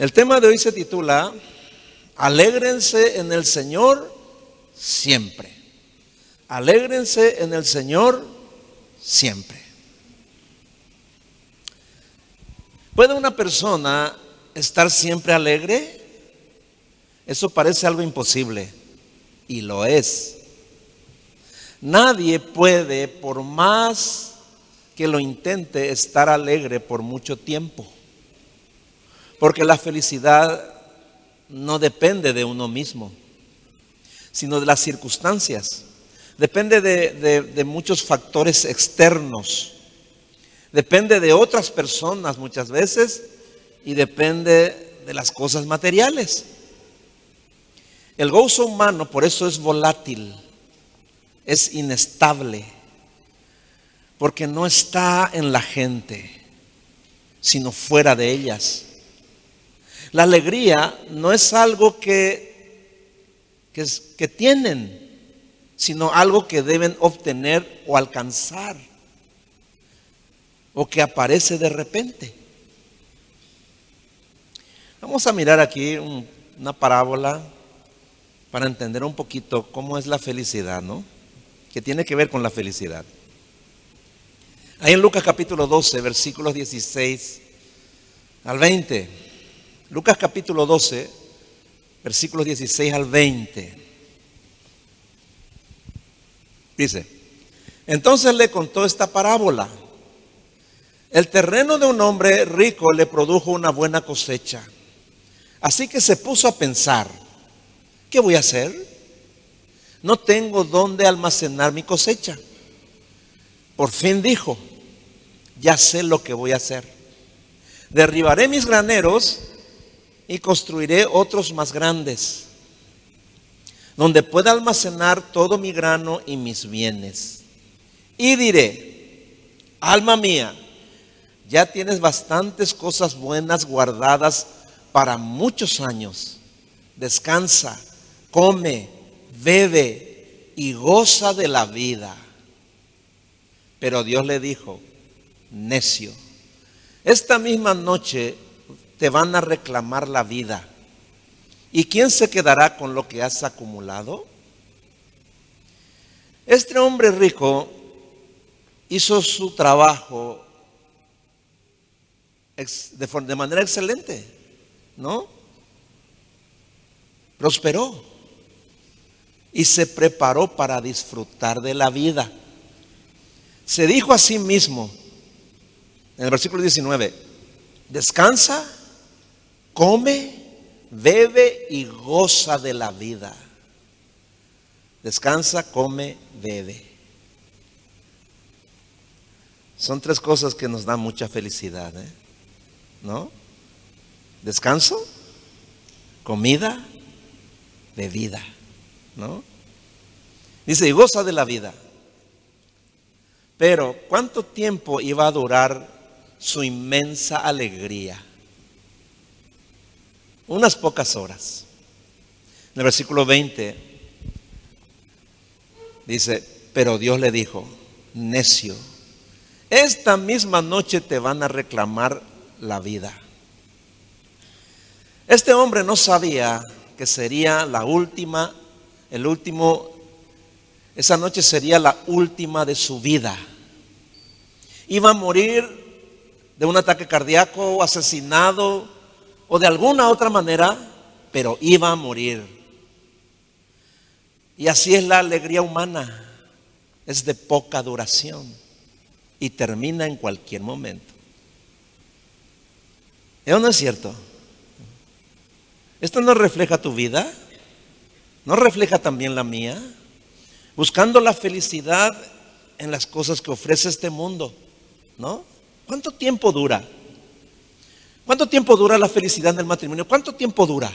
El tema de hoy se titula Alégrense en el Señor siempre. Alégrense en el Señor siempre. ¿Puede una persona estar siempre alegre? Eso parece algo imposible y lo es. Nadie puede, por más que lo intente, estar alegre por mucho tiempo. Porque la felicidad no depende de uno mismo, sino de las circunstancias. Depende de, muchos factores externos. Depende de otras personas muchas veces y depende de las cosas materiales. El gozo humano por eso es volátil, es inestable, porque no está en la gente, sino fuera de ellas. La alegría no es algo que, que, tienen, sino algo que deben obtener o alcanzar, o que aparece de repente. Vamos a mirar aquí una parábola para entender un poquito cómo es la felicidad, ¿no? Que tiene que ver con la felicidad. Ahí en Lucas capítulo 12, versículos 16 al 20. Lucas capítulo 12, versículos 16 al 20. Dice, entonces le contó esta parábola. El terreno de un hombre rico le produjo una buena cosecha. Así que se puso a pensar, ¿qué voy a hacer? No tengo dónde almacenar mi cosecha. Por fin dijo, ya sé lo que voy a hacer. Derribaré mis graneros y construiré otros más grandes, donde pueda almacenar todo mi grano y mis bienes. Y diré, alma mía, ya tienes bastantes cosas buenas guardadas para muchos años. Descansa, come, bebe y goza de la vida. Pero Dios le dijo, necio, esta misma noche te van a reclamar la vida. ¿Y quién se quedará con lo que has acumulado? Este hombre rico hizo su trabajo de manera excelente. ¿no? Prosperó y se preparó para disfrutar de la vida. Se dijo a sí mismo, en el versículo 19, descansa, come, bebe y goza de la vida. Descansa, come, bebe. Son tres cosas que nos dan mucha felicidad, ¿eh? ¿no? descanso, comida, bebida, ¿no? Dice, y goza de la vida. Pero, ¿cuánto tiempo iba a durar su inmensa alegría? Unas pocas horas. En el versículo 20 dice, pero Dios le dijo, necio, esta misma noche te van a reclamar la vida. Este hombre no sabía que sería la última, el último, esa noche sería la última de su vida. Iba a morir de un ataque cardíaco asesinado o de alguna otra manera, pero iba a morir. Y así es la alegría humana, es de poca duración y termina en cualquier momento. ¿Eso no es cierto? ¿Esto no refleja tu vida? ¿No refleja también la mía? Buscando la felicidad en las cosas que ofrece este mundo, ¿no? ¿Cuánto tiempo dura? ¿Cuánto tiempo dura la felicidad en el matrimonio? ¿Cuánto tiempo dura?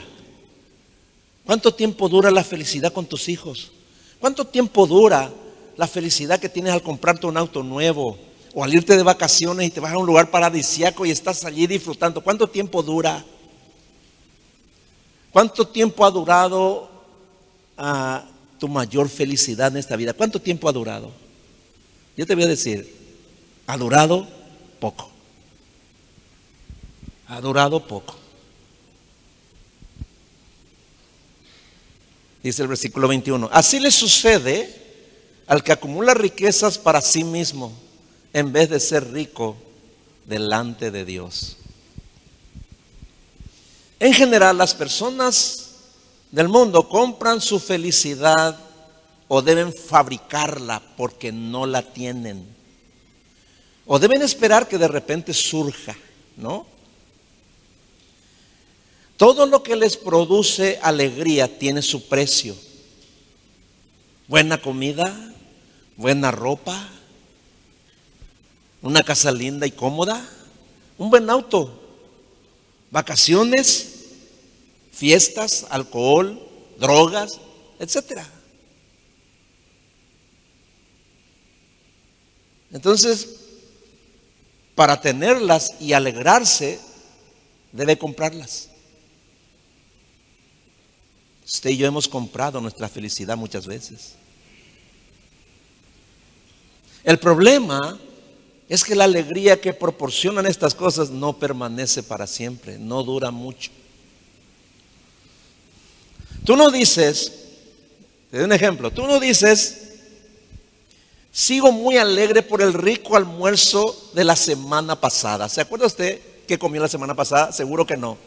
¿Cuánto tiempo dura la felicidad con tus hijos? ¿Cuánto tiempo dura la felicidad que tienes al comprarte un auto nuevo o al irte de vacaciones y te vas a un lugar paradisiaco y estás allí disfrutando? ¿Cuánto tiempo dura? ¿Cuánto tiempo ha durado ah, tu mayor felicidad en esta vida? ¿Cuánto tiempo ha durado? Yo te voy a decir, ha durado poco ha durado poco. Dice el versículo 21, así le sucede al que acumula riquezas para sí mismo en vez de ser rico delante de Dios. En general, las personas del mundo compran su felicidad o deben fabricarla porque no la tienen. O deben esperar que de repente surja, ¿no? Todo lo que les produce alegría tiene su precio. Buena comida, buena ropa, una casa linda y cómoda, un buen auto, vacaciones, fiestas, alcohol, drogas, etcétera. Entonces, para tenerlas y alegrarse, debe comprarlas. Usted y yo hemos comprado nuestra felicidad muchas veces. El problema es que la alegría que proporcionan estas cosas no permanece para siempre, no dura mucho. Tú no dices, te doy un ejemplo, tú no dices, sigo muy alegre por el rico almuerzo de la semana pasada. ¿Se acuerda usted que comió la semana pasada? Seguro que no,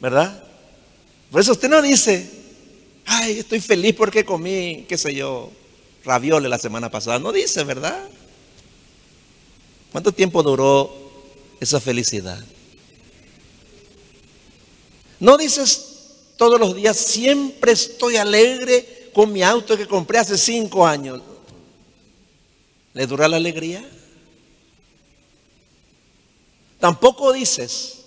¿verdad? Por eso usted no dice, ay, estoy feliz porque comí, qué sé yo, raviole la semana pasada. No dice, ¿verdad? ¿Cuánto tiempo duró esa felicidad? No dices todos los días, siempre estoy alegre con mi auto que compré hace cinco años. ¿Le dura la alegría? Tampoco dices,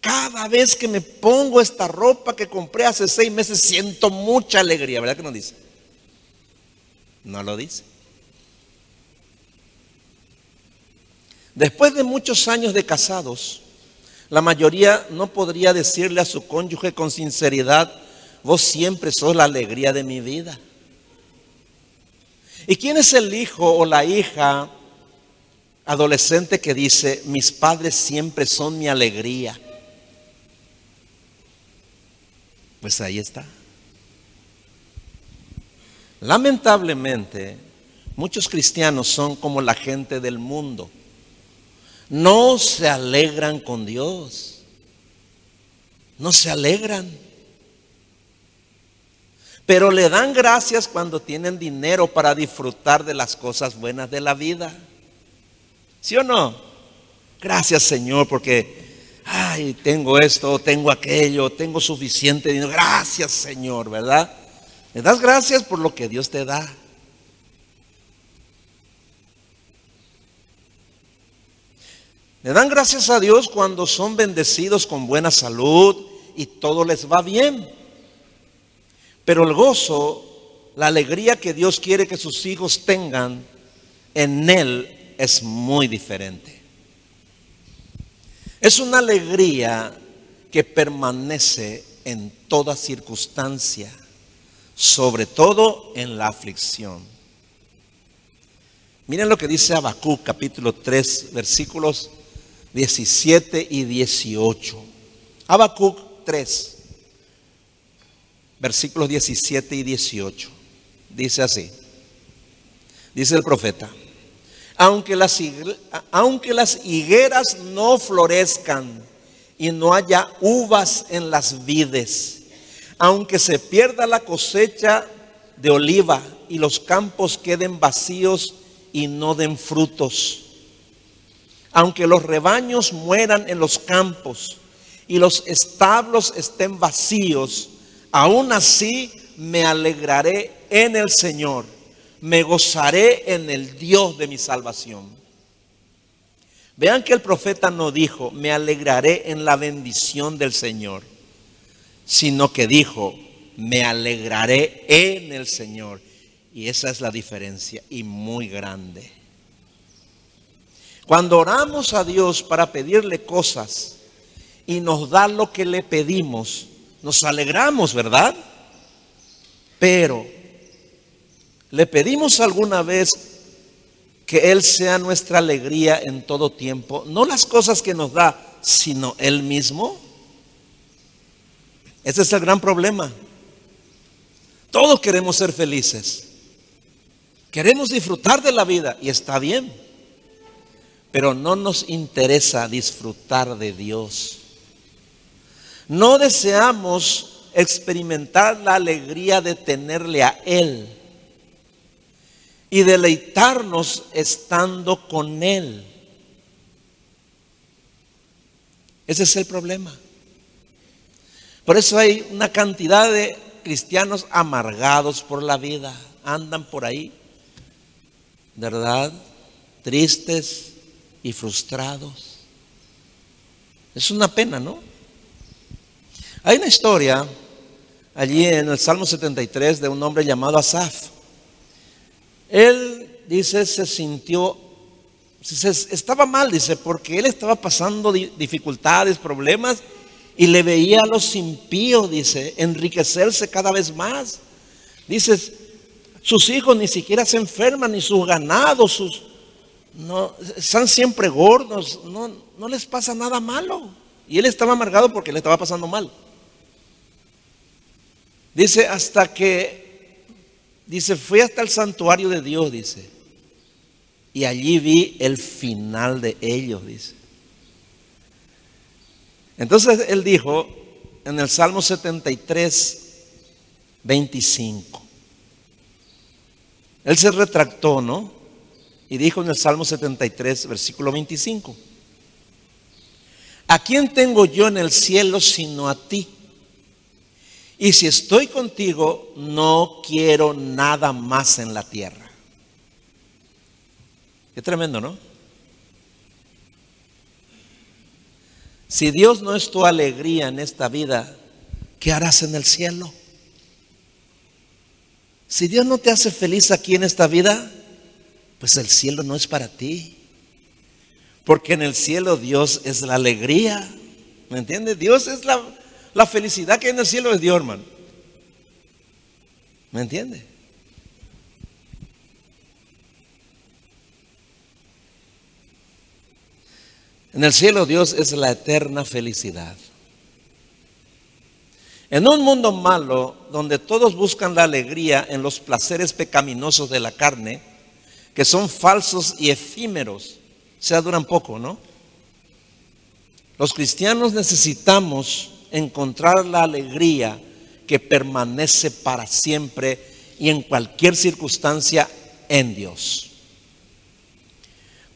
cada vez que me pongo esta ropa que compré hace seis meses, siento mucha alegría. ¿Verdad que no dice? No lo dice. Después de muchos años de casados, la mayoría no podría decirle a su cónyuge con sinceridad, vos siempre sos la alegría de mi vida. ¿Y quién es el hijo o la hija adolescente que dice, mis padres siempre son mi alegría? Pues ahí está. Lamentablemente, muchos cristianos son como la gente del mundo no se alegran con Dios. No se alegran. Pero le dan gracias cuando tienen dinero para disfrutar de las cosas buenas de la vida. ¿Sí o no? Gracias Señor porque, ay, tengo esto, tengo aquello, tengo suficiente dinero. Gracias Señor, ¿verdad? Le das gracias por lo que Dios te da. Le dan gracias a Dios cuando son bendecidos con buena salud y todo les va bien. Pero el gozo, la alegría que Dios quiere que sus hijos tengan en Él es muy diferente. Es una alegría que permanece en toda circunstancia, sobre todo en la aflicción. Miren lo que dice Habacuc capítulo 3 versículos 17 y 18. Habacuc 3, versículos 17 y 18. Dice así. Dice el profeta. Aunque las, aunque las higueras no florezcan y no haya uvas en las vides, aunque se pierda la cosecha de oliva y los campos queden vacíos y no den frutos, aunque los rebaños mueran en los campos y los establos estén vacíos, aún así me alegraré en el Señor, me gozaré en el Dios de mi salvación. Vean que el profeta no dijo, me alegraré en la bendición del Señor, sino que dijo, me alegraré en el Señor. Y esa es la diferencia y muy grande. Cuando oramos a Dios para pedirle cosas y nos da lo que le pedimos, nos alegramos, ¿verdad? Pero, ¿le pedimos alguna vez que Él sea nuestra alegría en todo tiempo? No las cosas que nos da, sino Él mismo. Ese es el gran problema. Todos queremos ser felices. Queremos disfrutar de la vida y está bien. Pero no nos interesa disfrutar de Dios. No deseamos experimentar la alegría de tenerle a Él y deleitarnos estando con Él. Ese es el problema. Por eso hay una cantidad de cristianos amargados por la vida. Andan por ahí, ¿verdad? Tristes y frustrados. Es una pena, ¿no? Hay una historia allí en el Salmo 73 de un hombre llamado Asaf. Él dice, se sintió, estaba mal, dice, porque él estaba pasando dificultades, problemas, y le veía a los impíos, dice, enriquecerse cada vez más. Dice, sus hijos ni siquiera se enferman, ni sus ganados, sus, no, están siempre gordos, no, no les pasa nada malo. Y él estaba amargado porque le estaba pasando mal. Dice, hasta que, dice, fui hasta el santuario de Dios, dice. Y allí vi el final de ellos, dice. Entonces él dijo en el Salmo 73, 25. Él se retractó, ¿no? Y dijo en el Salmo 73, versículo 25. ¿A quién tengo yo en el cielo sino a ti? Y si estoy contigo, no quiero nada más en la tierra. Qué tremendo, ¿no? Si Dios no es tu alegría en esta vida, ¿qué harás en el cielo? Si Dios no te hace feliz aquí en esta vida, pues el cielo no es para ti. Porque en el cielo Dios es la alegría. ¿Me entiendes? Dios es la, la felicidad que hay en el cielo es Dios, hermano. ¿Me entiendes? En el cielo Dios es la eterna felicidad. En un mundo malo, donde todos buscan la alegría en los placeres pecaminosos de la carne, que son falsos y efímeros, o sea, duran poco, ¿no? Los cristianos necesitamos encontrar la alegría que permanece para siempre y en cualquier circunstancia en Dios.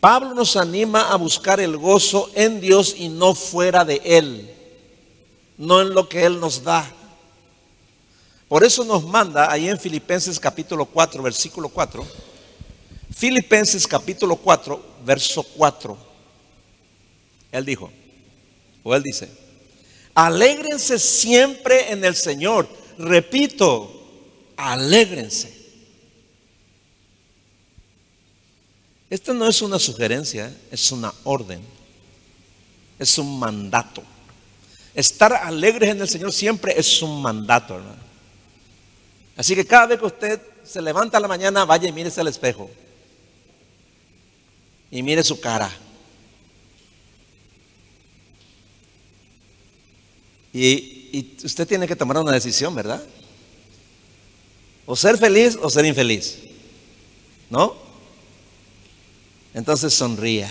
Pablo nos anima a buscar el gozo en Dios y no fuera de Él, no en lo que Él nos da. Por eso nos manda ahí en Filipenses capítulo 4, versículo 4. Filipenses capítulo 4, verso 4. Él dijo, o él dice, alégrense siempre en el Señor. Repito, alégrense. Esta no es una sugerencia, es una orden. Es un mandato. Estar alegres en el Señor siempre es un mandato, hermano. Así que cada vez que usted se levanta a la mañana, vaya y mírese al espejo. Y mire su cara. Y, usted tiene que tomar una decisión, ¿verdad? O ser feliz o ser infeliz. ¿No? Entonces sonría.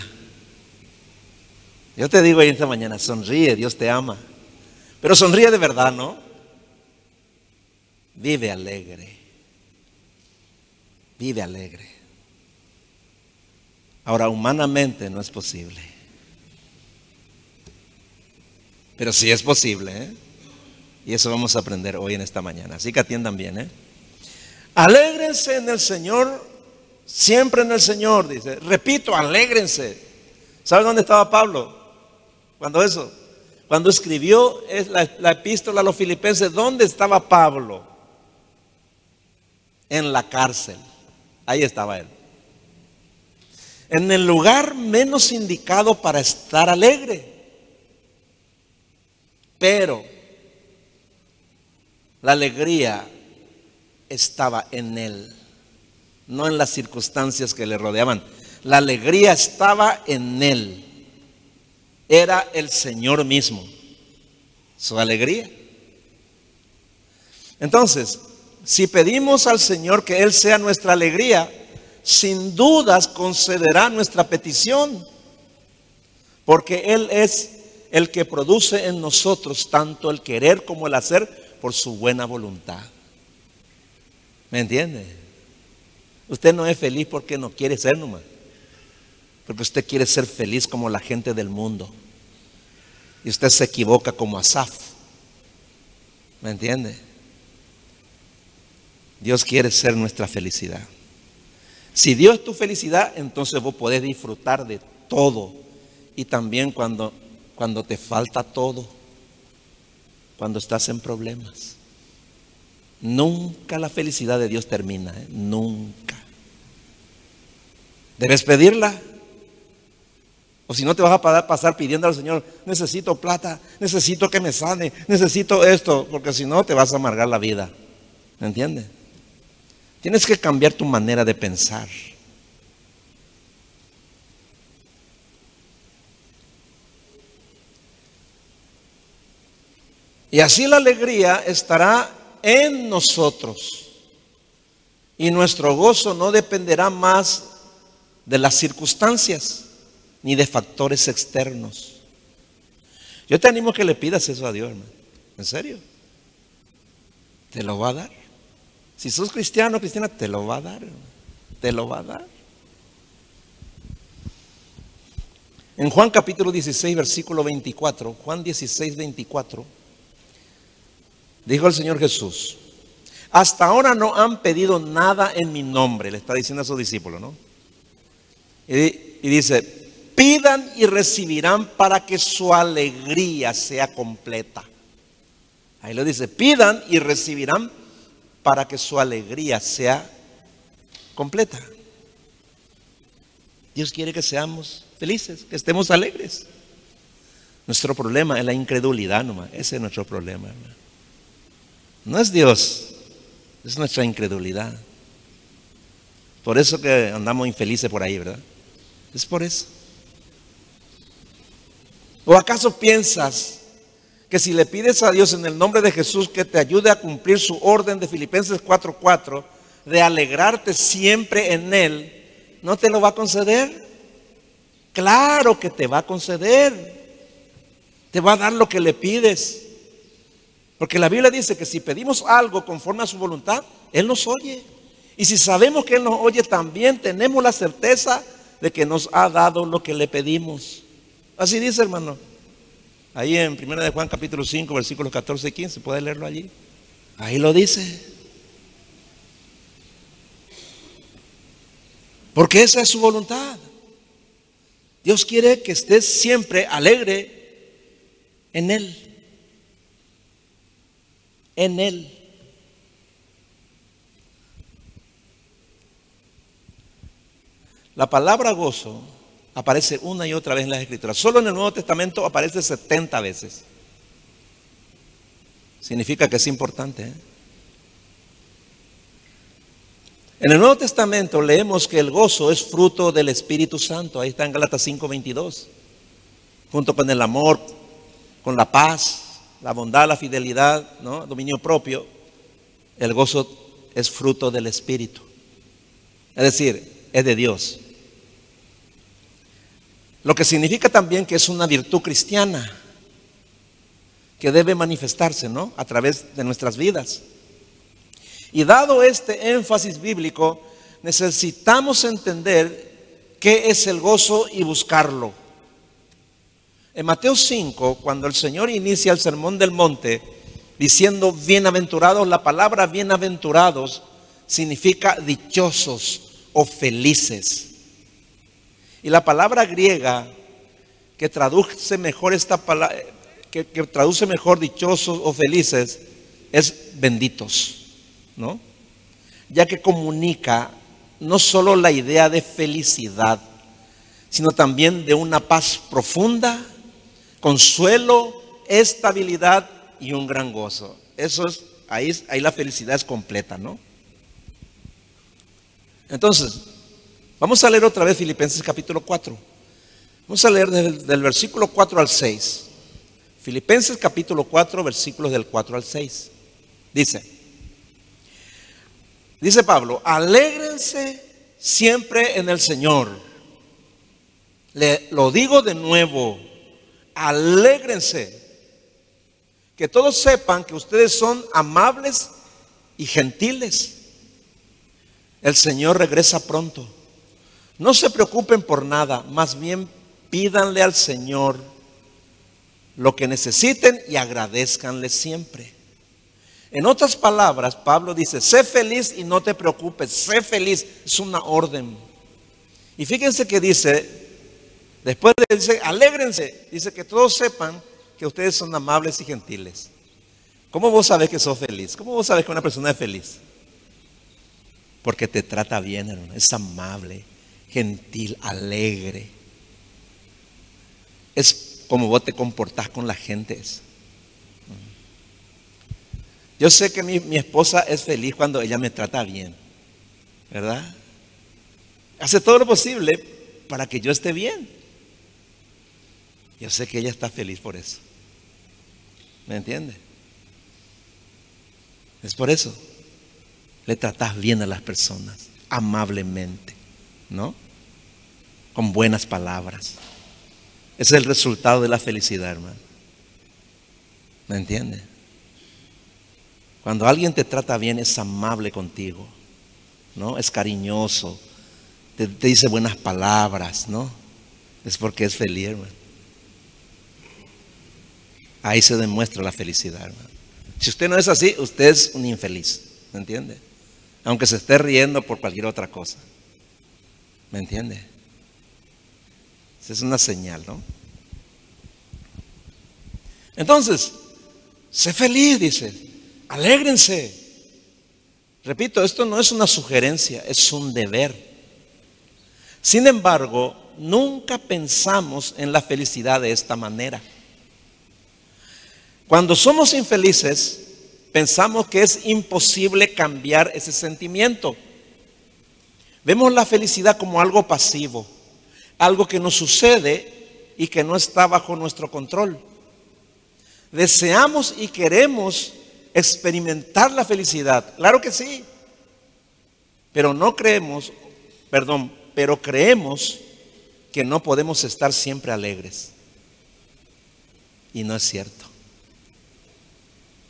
Yo te digo ahí esta mañana, sonríe, Dios te ama. Pero sonríe de verdad, ¿no? Vive alegre. Vive alegre. Ahora, humanamente no es posible. Pero sí es posible, ¿eh? Y eso vamos a aprender hoy en esta mañana. Así que atiendan bien, ¿eh? Alégrense en el Señor Siempre en el Señor, dice. Repito, alégrense. ¿Saben dónde estaba Pablo? Cuando eso, cuando escribió la, la epístola a los filipenses, ¿dónde estaba Pablo? En la cárcel. Ahí estaba él. En el lugar menos indicado para estar alegre. Pero la alegría estaba en él no en las circunstancias que le rodeaban. La alegría estaba en él. Era el Señor mismo. Su alegría. Entonces, si pedimos al Señor que Él sea nuestra alegría, sin dudas concederá nuestra petición, porque Él es el que produce en nosotros tanto el querer como el hacer por su buena voluntad. ¿Me entiende? Usted no es feliz porque no quiere ser nomás, porque usted quiere ser feliz como la gente del mundo. Y usted se equivoca como Asaf. ¿Me entiende? Dios quiere ser nuestra felicidad. Si Dios es tu felicidad, entonces vos podés disfrutar de todo. Y también cuando, cuando te falta todo, cuando estás en problemas. Nunca la felicidad de Dios termina, ¿eh? nunca. Debes pedirla. O si no te vas a pasar pidiendo al Señor, necesito plata, necesito que me sane, necesito esto, porque si no te vas a amargar la vida. ¿Me entiendes? Tienes que cambiar tu manera de pensar. Y así la alegría estará en nosotros. Y nuestro gozo no dependerá más de las circunstancias ni de factores externos. Yo te animo que le pidas eso a Dios, hermano. ¿En serio? Te lo va a dar. Si sos cristiano, cristiana, te lo va a dar. Te lo va a dar. En Juan capítulo 16, versículo 24, Juan 16, 24, dijo el Señor Jesús, hasta ahora no han pedido nada en mi nombre, le está diciendo a sus discípulos, ¿no? Y, dice, pidan y recibirán para que su alegría sea completa. Ahí lo dice, pidan y recibirán para que su alegría sea completa. Dios quiere que seamos felices, que estemos alegres. Nuestro problema es la incredulidad nomás. Ese es nuestro problema, No es Dios, es nuestra incredulidad. Por eso que andamos infelices por ahí, ¿verdad? Es por eso. ¿O acaso piensas que si le pides a Dios en el nombre de Jesús que te ayude a cumplir su orden de Filipenses 4:4, de alegrarte siempre en Él, ¿no te lo va a conceder? Claro que te va a conceder. Te va a dar lo que le pides. Porque la Biblia dice que si pedimos algo conforme a su voluntad, Él nos oye. Y si sabemos que Él nos oye, también tenemos la certeza de que nos ha dado lo que le pedimos. Así dice, hermano. Ahí en 1 de Juan capítulo 5, versículos 14 y 15, puede leerlo allí. Ahí lo dice. Porque esa es su voluntad. Dios quiere que estés siempre alegre en Él. En Él. La palabra gozo aparece una y otra vez en las escrituras. Solo en el Nuevo Testamento aparece 70 veces. Significa que es importante. ¿eh? En el Nuevo Testamento leemos que el gozo es fruto del Espíritu Santo. Ahí está en Galatas 5:22. Junto con el amor, con la paz, la bondad, la fidelidad, ¿no? dominio propio. El gozo es fruto del Espíritu. Es decir, es de Dios. Lo que significa también que es una virtud cristiana que debe manifestarse, ¿no? A través de nuestras vidas. Y dado este énfasis bíblico, necesitamos entender qué es el gozo y buscarlo. En Mateo 5, cuando el Señor inicia el sermón del monte diciendo bienaventurados, la palabra bienaventurados significa dichosos o felices. Y la palabra griega que traduce mejor esta palabra, que, traduce mejor dichosos o felices, es benditos, ¿no? Ya que comunica no solo la idea de felicidad, sino también de una paz profunda, consuelo, estabilidad y un gran gozo. Eso es, ahí, ahí la felicidad es completa, ¿no? Entonces, Vamos a leer otra vez Filipenses capítulo 4. Vamos a leer del, versículo 4 al 6. Filipenses capítulo 4, versículos del 4 al 6. Dice, Dice Pablo, alégrense siempre en el Señor. Le, lo digo de nuevo, alégrense. Que todos sepan que ustedes son amables y gentiles. El Señor regresa pronto. No se preocupen por nada, más bien pídanle al Señor lo que necesiten y agradezcanle siempre. En otras palabras, Pablo dice, sé feliz y no te preocupes, sé feliz, es una orden. Y fíjense que dice, después de dice, alégrense, dice que todos sepan que ustedes son amables y gentiles. ¿Cómo vos sabés que sos feliz? ¿Cómo vos sabés que una persona es feliz? Porque te trata bien, hermano, es amable, gentil, alegre. Es como vos te comportás con la gente. Yo sé que mi, mi, esposa es feliz cuando ella me trata bien, ¿verdad? Hace todo lo posible para que yo esté bien. Yo sé que ella está feliz por eso. ¿Me entiende? Es por eso. Le tratas bien a las personas, amablemente, ¿no? Con buenas palabras. Ese es el resultado de la felicidad, hermano. ¿Me entiende? Cuando alguien te trata bien, es amable contigo, ¿no? Es cariñoso, te, te dice buenas palabras, ¿no? Es porque es feliz, hermano. Ahí se demuestra la felicidad, hermano. Si usted no es así, usted es un infeliz, ¿me entiende? Aunque se esté riendo por cualquier otra cosa. ¿Me entiende? Esa es una señal, ¿no? Entonces, sé feliz, dice. Alégrense. Repito, esto no es una sugerencia, es un deber. Sin embargo, nunca pensamos en la felicidad de esta manera. Cuando somos infelices, pensamos que es imposible cambiar ese sentimiento. Vemos la felicidad como algo pasivo, algo que nos sucede y que no está bajo nuestro control. Deseamos y queremos experimentar la felicidad, claro que sí, pero no creemos, perdón, pero creemos que no podemos estar siempre alegres. Y no es cierto.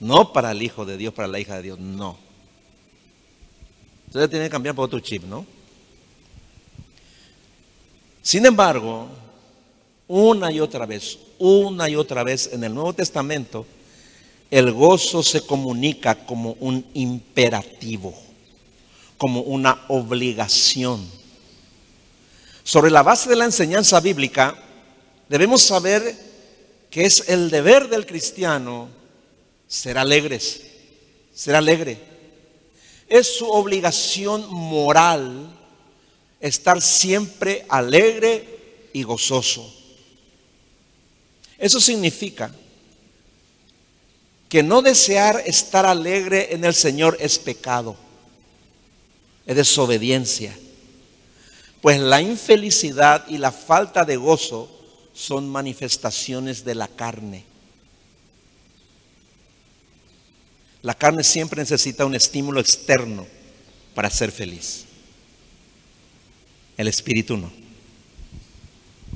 No para el Hijo de Dios, para la hija de Dios, no. Entonces tiene que cambiar por otro chip, ¿no? Sin embargo, una y otra vez, una y otra vez en el Nuevo Testamento, el gozo se comunica como un imperativo, como una obligación. Sobre la base de la enseñanza bíblica, debemos saber que es el deber del cristiano ser alegres, ser alegre. Es su obligación moral estar siempre alegre y gozoso. Eso significa que no desear estar alegre en el Señor es pecado, es desobediencia. Pues la infelicidad y la falta de gozo son manifestaciones de la carne. La carne siempre necesita un estímulo externo para ser feliz. El espíritu no.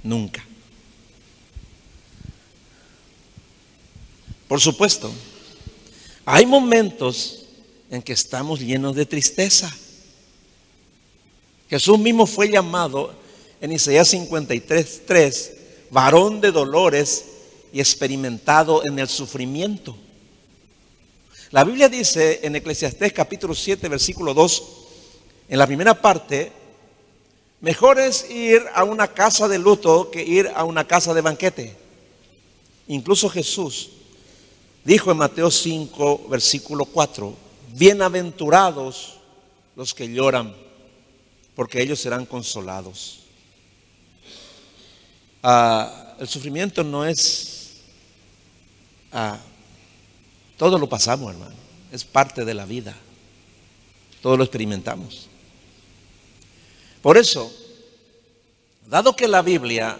Nunca. Por supuesto, hay momentos en que estamos llenos de tristeza. Jesús mismo fue llamado en Isaías 53, 3, varón de dolores y experimentado en el sufrimiento. La Biblia dice en Eclesiastés capítulo 7, versículo 2, en la primera parte, mejor es ir a una casa de luto que ir a una casa de banquete. Incluso Jesús dijo en Mateo 5, versículo 4, bienaventurados los que lloran, porque ellos serán consolados. Ah, el sufrimiento no es... Ah, todo lo pasamos, hermano. Es parte de la vida. Todo lo experimentamos. Por eso, dado que la Biblia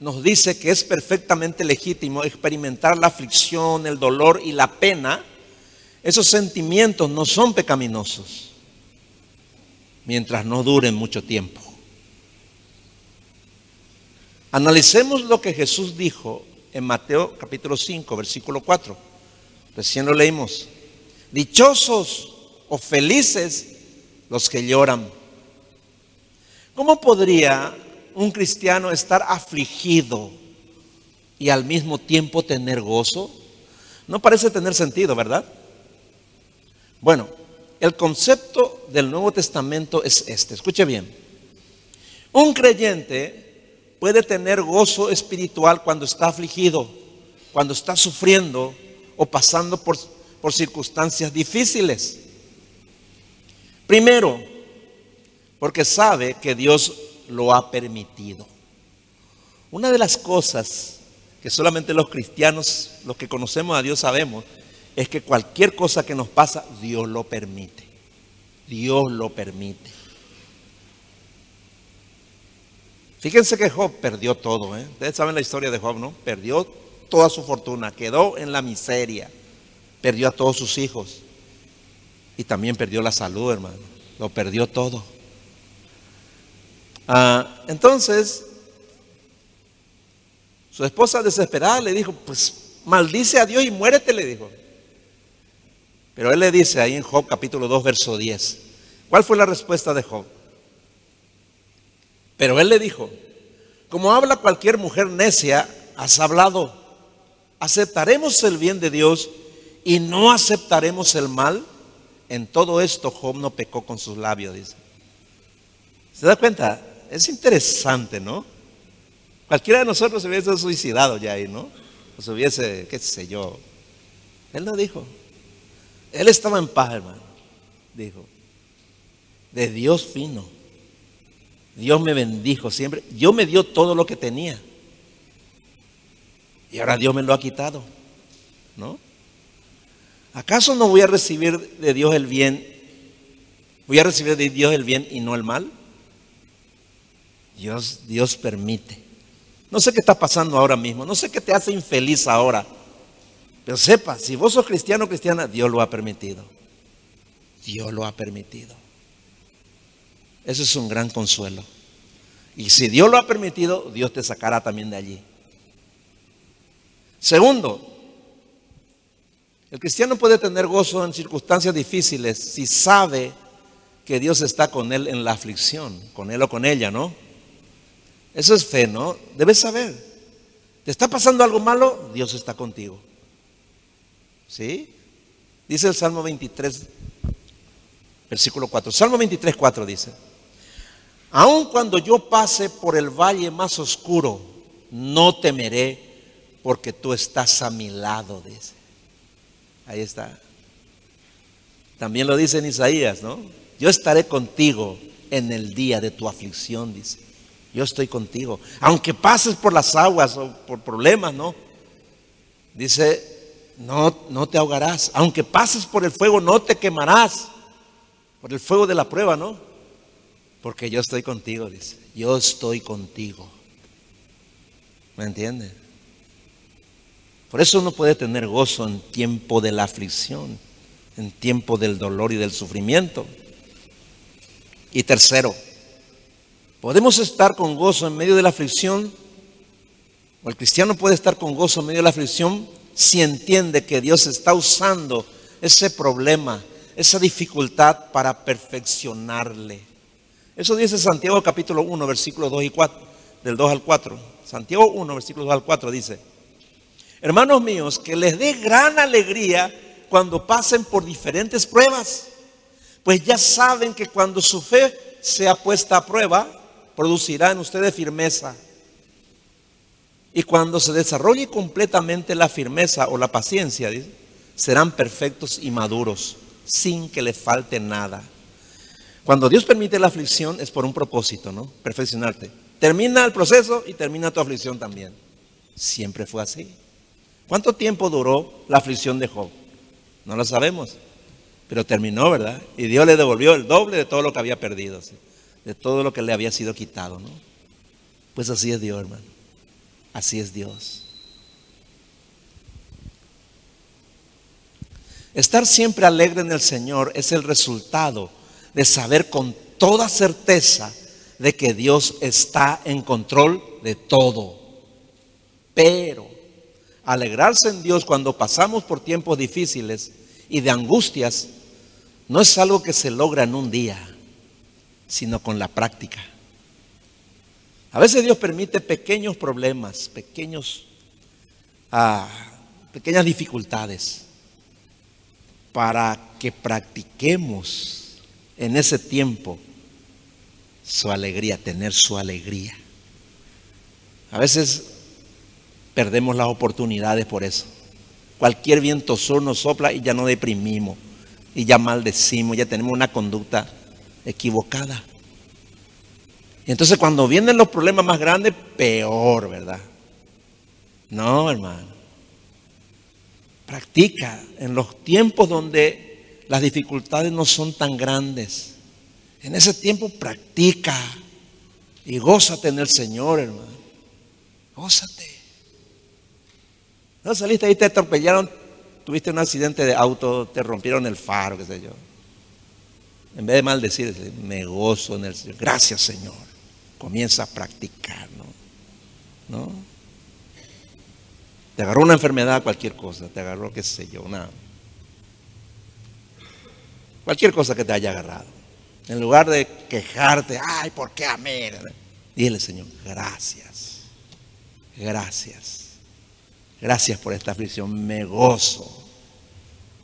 nos dice que es perfectamente legítimo experimentar la aflicción, el dolor y la pena, esos sentimientos no son pecaminosos. mientras no duren mucho tiempo. Analicemos lo que Jesús dijo en Mateo capítulo 5, versículo 4. Recién lo leímos. Dichosos o felices los que lloran. ¿Cómo podría un cristiano estar afligido y al mismo tiempo tener gozo? No parece tener sentido, ¿verdad? Bueno, el concepto del Nuevo Testamento es este. Escuche bien. Un creyente puede tener gozo espiritual cuando está afligido, cuando está sufriendo o pasando por, por circunstancias difíciles. Primero, porque sabe que Dios lo ha permitido. Una de las cosas que solamente los cristianos, los que conocemos a Dios sabemos, es que cualquier cosa que nos pasa, Dios lo permite. Dios lo permite. Fíjense que Job perdió todo. ¿eh? Ustedes saben la historia de Job, ¿no? Perdió toda su fortuna, quedó en la miseria, perdió a todos sus hijos y también perdió la salud, hermano. Lo perdió todo. Ah, entonces, su esposa desesperada le dijo, pues maldice a Dios y muérete, le dijo. Pero él le dice ahí en Job capítulo 2, verso 10, ¿cuál fue la respuesta de Job? Pero él le dijo, como habla cualquier mujer necia, has hablado, aceptaremos el bien de Dios y no aceptaremos el mal. En todo esto Job no pecó con sus labios, dice. ¿Se da cuenta? Es interesante, ¿no? Cualquiera de nosotros se hubiese suicidado ya ahí, ¿no? O se hubiese, qué sé yo. Él no dijo. Él estaba en paz, hermano. Dijo. De Dios fino. Dios me bendijo siempre. Dios me dio todo lo que tenía. Y ahora Dios me lo ha quitado. ¿No? ¿Acaso no voy a recibir de Dios el bien? ¿Voy a recibir de Dios el bien y no el mal? Dios, Dios permite. No sé qué está pasando ahora mismo. No sé qué te hace infeliz ahora. Pero sepa, si vos sos cristiano o cristiana, Dios lo ha permitido. Dios lo ha permitido. Eso es un gran consuelo. Y si Dios lo ha permitido, Dios te sacará también de allí. Segundo, el cristiano puede tener gozo en circunstancias difíciles si sabe que Dios está con él en la aflicción, con él o con ella, ¿no? Eso es fe, ¿no? Debes saber. ¿Te está pasando algo malo? Dios está contigo. ¿Sí? Dice el Salmo 23, versículo 4. Salmo 23, 4 dice, aun cuando yo pase por el valle más oscuro, no temeré porque tú estás a mi lado, dice. Ahí está. También lo dice en Isaías, ¿no? Yo estaré contigo en el día de tu aflicción, dice. Yo estoy contigo. Aunque pases por las aguas o por problemas, ¿no? Dice, no, no te ahogarás. Aunque pases por el fuego, no te quemarás. Por el fuego de la prueba, ¿no? Porque yo estoy contigo, dice. Yo estoy contigo. ¿Me entiende? Por eso uno puede tener gozo en tiempo de la aflicción, en tiempo del dolor y del sufrimiento. Y tercero, podemos estar con gozo en medio de la aflicción, o el cristiano puede estar con gozo en medio de la aflicción si entiende que Dios está usando ese problema, esa dificultad para perfeccionarle. Eso dice Santiago capítulo 1, versículos 2 y 4, del 2 al 4. Santiago 1, versículos 2 al 4 dice, hermanos míos, que les dé gran alegría cuando pasen por diferentes pruebas, pues ya saben que cuando su fe sea puesta a prueba, producirá en ustedes firmeza. Y cuando se desarrolle completamente la firmeza o la paciencia, serán perfectos y maduros, sin que les falte nada. Cuando Dios permite la aflicción es por un propósito, ¿no? Perfeccionarte. Termina el proceso y termina tu aflicción también. Siempre fue así. ¿Cuánto tiempo duró la aflicción de Job? No lo sabemos. Pero terminó, ¿verdad? Y Dios le devolvió el doble de todo lo que había perdido, de todo lo que le había sido quitado, ¿no? Pues así es Dios, hermano. Así es Dios. Estar siempre alegre en el Señor es el resultado de saber con toda certeza de que Dios está en control de todo. Pero alegrarse en Dios cuando pasamos por tiempos difíciles y de angustias no es algo que se logra en un día, sino con la práctica. A veces Dios permite pequeños problemas, pequeños, ah, pequeñas dificultades, para que practiquemos en ese tiempo su alegría, tener su alegría. A veces perdemos las oportunidades por eso. Cualquier viento sur nos sopla y ya no deprimimos, y ya maldecimos, ya tenemos una conducta equivocada. Y entonces cuando vienen los problemas más grandes, peor, ¿verdad? No, hermano. Practica en los tiempos donde las dificultades no son tan grandes. En ese tiempo practica y gózate en el Señor, hermano. Gózate. No saliste ahí, te atropellaron, tuviste un accidente de auto, te rompieron el faro, qué sé yo. En vez de maldecir, me gozo en el Señor. Gracias, Señor. Comienza a practicar, ¿no? ¿No? Te agarró una enfermedad, cualquier cosa, te agarró, qué sé yo, una. Cualquier cosa que te haya agarrado. En lugar de quejarte, ay, ¿por qué a mí? Dile, Señor, gracias. Gracias. Gracias por esta aflicción. Me gozo.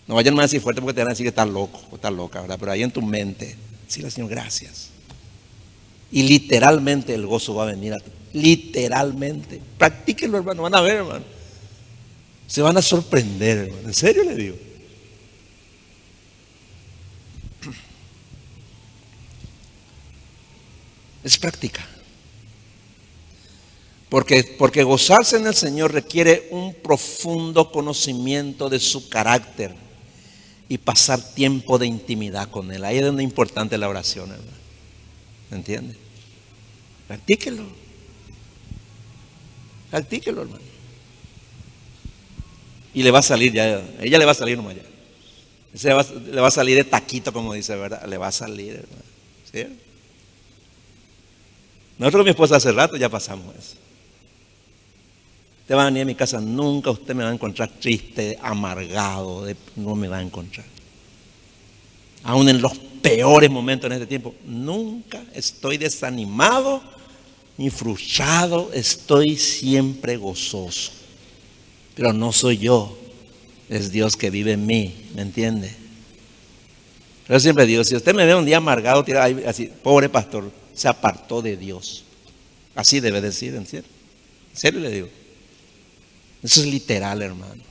No vayan más a decir fuerte porque te van a decir que estás loco o estás loca, ¿verdad? Pero ahí en tu mente, dile, Señor, gracias. Y literalmente el gozo va a venir a ti. Literalmente. Practíquenlo, hermano. Van a ver, hermano. Se van a sorprender, hermano. En serio le digo. Es práctica. Porque, porque gozarse en el Señor requiere un profundo conocimiento de su carácter y pasar tiempo de intimidad con Él. Ahí es donde es importante la oración, hermano. ¿Me entiende? Practíquelo. Practíquelo, hermano. Y le va a salir ya, ella le va a salir nomás ya. le va a salir de taquito, como dice, ¿verdad? Le va a salir, hermano. Nosotros, mi esposa, hace rato ya pasamos eso. Usted va a venir a mi casa, nunca usted me va a encontrar triste, amargado, no me va a encontrar. Aún en los peores momentos en este tiempo, nunca estoy desanimado ni frustrado, estoy siempre gozoso. Pero no soy yo, es Dios que vive en mí, ¿me entiende? Yo siempre digo, si usted me ve un día amargado, pobre pastor, se apartó de Dios. Así debe decir, ¿en serio? ¿En serio le digo? Eso es literal, hermano.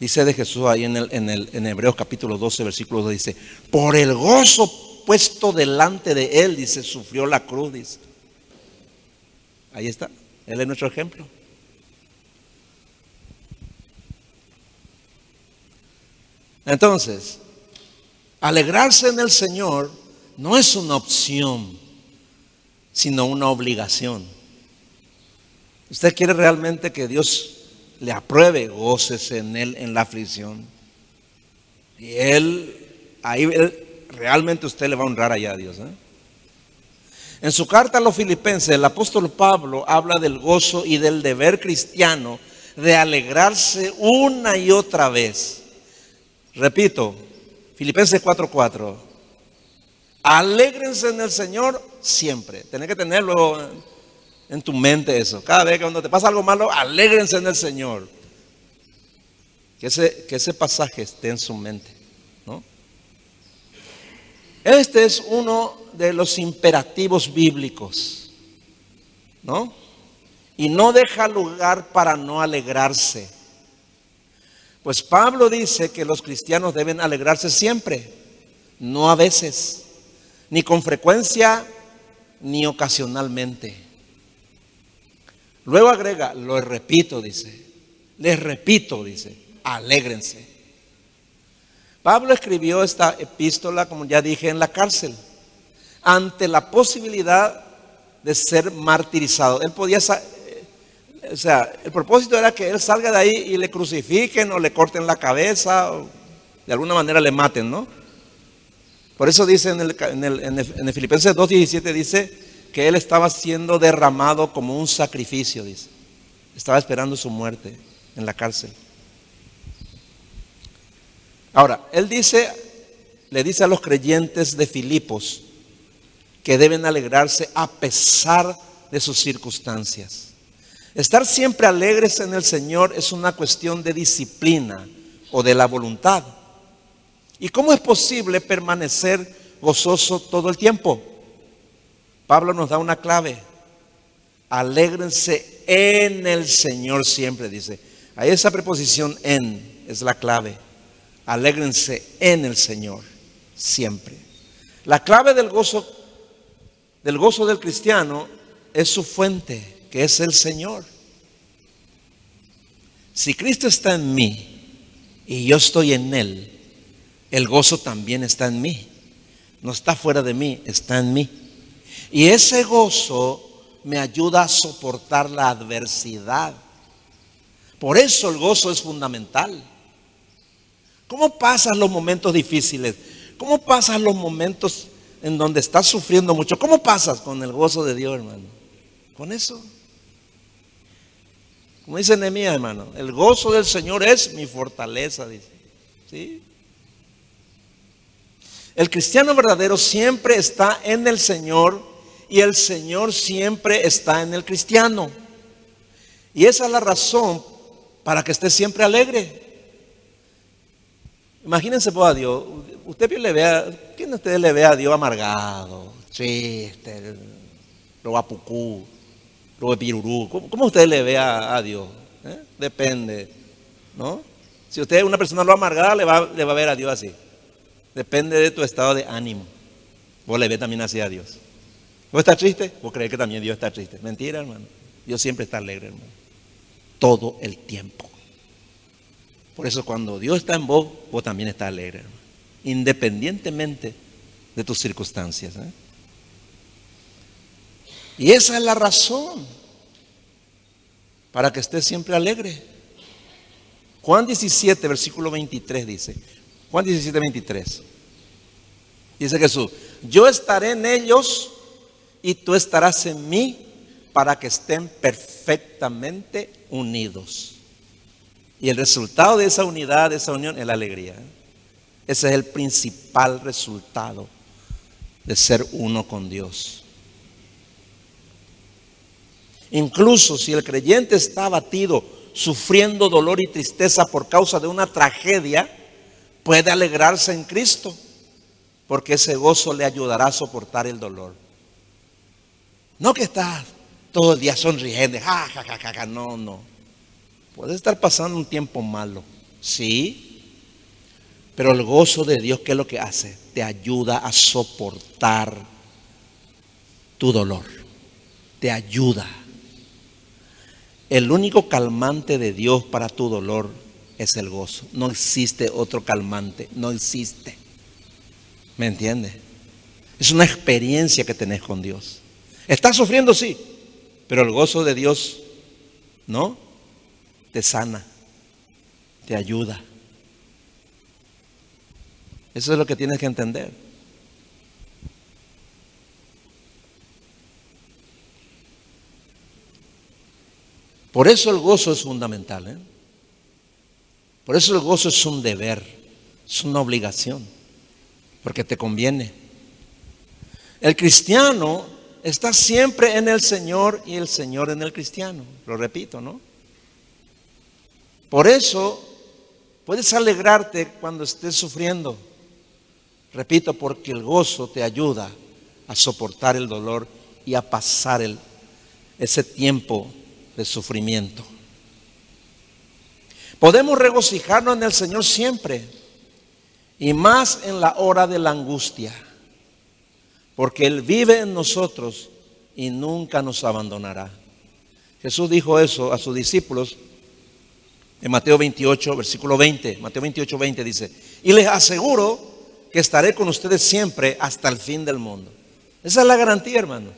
Dice de Jesús ahí en, el, en, el, en Hebreos capítulo 12, versículo 2, dice, por el gozo puesto delante de él, dice, sufrió la cruz, dice. Ahí está, él es nuestro ejemplo. Entonces, alegrarse en el Señor no es una opción, sino una obligación. Usted quiere realmente que Dios le apruebe, goces en él en la aflicción. Y él, ahí realmente usted le va a honrar allá a Dios. ¿eh? En su carta a los filipenses, el apóstol Pablo habla del gozo y del deber cristiano de alegrarse una y otra vez. Repito, Filipenses 4:4. Alégrense en el Señor siempre. Tienes que tenerlo en tu mente eso. Cada vez que cuando te pasa algo malo, alégrense en el Señor. Que ese, que ese pasaje esté en su mente. ¿no? Este es uno de los imperativos bíblicos. ¿No? Y no deja lugar para no alegrarse. Pues Pablo dice que los cristianos deben alegrarse siempre, no a veces ni con frecuencia, ni ocasionalmente. Luego agrega, lo repito, dice, les repito, dice, alégrense. Pablo escribió esta epístola, como ya dije, en la cárcel, ante la posibilidad de ser martirizado. Él podía, eh, o sea, el propósito era que él salga de ahí y le crucifiquen o le corten la cabeza o de alguna manera le maten, ¿no? Por eso dice en el, en Filipenses 2.17, dice que él estaba siendo derramado como un sacrificio, dice. Estaba esperando su muerte en la cárcel. Ahora, él dice, le dice a los creyentes de Filipos que deben alegrarse a pesar de sus circunstancias. Estar siempre alegres en el Señor es una cuestión de disciplina o de la voluntad. ¿Y cómo es posible permanecer gozoso todo el tiempo? Pablo nos da una clave. Alégrense en el Señor siempre, dice. Ahí esa preposición en es la clave. Alégrense en el Señor siempre. La clave del gozo del gozo del cristiano es su fuente, que es el Señor. Si Cristo está en mí y yo estoy en Él, el gozo también está en mí. No está fuera de mí, está en mí. Y ese gozo me ayuda a soportar la adversidad. Por eso el gozo es fundamental. ¿Cómo pasas los momentos difíciles? ¿Cómo pasas los momentos en donde estás sufriendo mucho? ¿Cómo pasas con el gozo de Dios, hermano? Con eso. Como dice Nehemías, hermano, el gozo del Señor es mi fortaleza, dice. ¿Sí? El cristiano verdadero siempre está en el Señor y el Señor siempre está en el cristiano. Y esa es la razón para que esté siempre alegre. Imagínense, pues, a Dios, usted le ve ¿quién de ustedes le ve a Dios amargado, triste, lo apucú, lo pirurú? ¿Cómo, ¿Cómo, usted le ve a, Dios? ¿Eh? Depende, ¿no? Si usted es una persona lo amargada, le va, le va a ver a Dios así. Depende de tu estado de ánimo. Vos le ves también así a Dios. ¿Vos estás triste? Vos crees que también Dios está triste. Mentira, hermano. Dios siempre está alegre, hermano. Todo el tiempo. Por eso cuando Dios está en vos, vos también estás alegre, hermano. Independientemente de tus circunstancias. ¿eh? Y esa es la razón para que estés siempre alegre. Juan 17, versículo 23 dice. Juan 17, 23. Dice Jesús, yo estaré en ellos y tú estarás en mí para que estén perfectamente unidos. Y el resultado de esa unidad, de esa unión, es la alegría. Ese es el principal resultado de ser uno con Dios. Incluso si el creyente está abatido, sufriendo dolor y tristeza por causa de una tragedia, puede alegrarse en Cristo, porque ese gozo le ayudará a soportar el dolor. No que está todo el día sonriendo, ja, ja, ja, ja, no, no. Puede estar pasando un tiempo malo, sí, pero el gozo de Dios, ¿qué es lo que hace? Te ayuda a soportar tu dolor, te ayuda. El único calmante de Dios para tu dolor es el gozo. No existe otro calmante, no existe. ¿Me entiendes? Es una experiencia que tenés con Dios. Estás sufriendo, sí, pero el gozo de Dios, ¿no? Te sana, te ayuda. Eso es lo que tienes que entender. Por eso el gozo es fundamental. ¿eh? Por eso el gozo es un deber, es una obligación, porque te conviene. El cristiano está siempre en el Señor y el Señor en el cristiano. Lo repito, ¿no? Por eso puedes alegrarte cuando estés sufriendo. Repito, porque el gozo te ayuda a soportar el dolor y a pasar el, ese tiempo de sufrimiento. Podemos regocijarnos en el Señor siempre y más en la hora de la angustia porque Él vive en nosotros y nunca nos abandonará. Jesús dijo eso a sus discípulos en Mateo 28, versículo 20. Mateo 28, 20 dice, y les aseguro que estaré con ustedes siempre hasta el fin del mundo. Esa es la garantía, hermanos.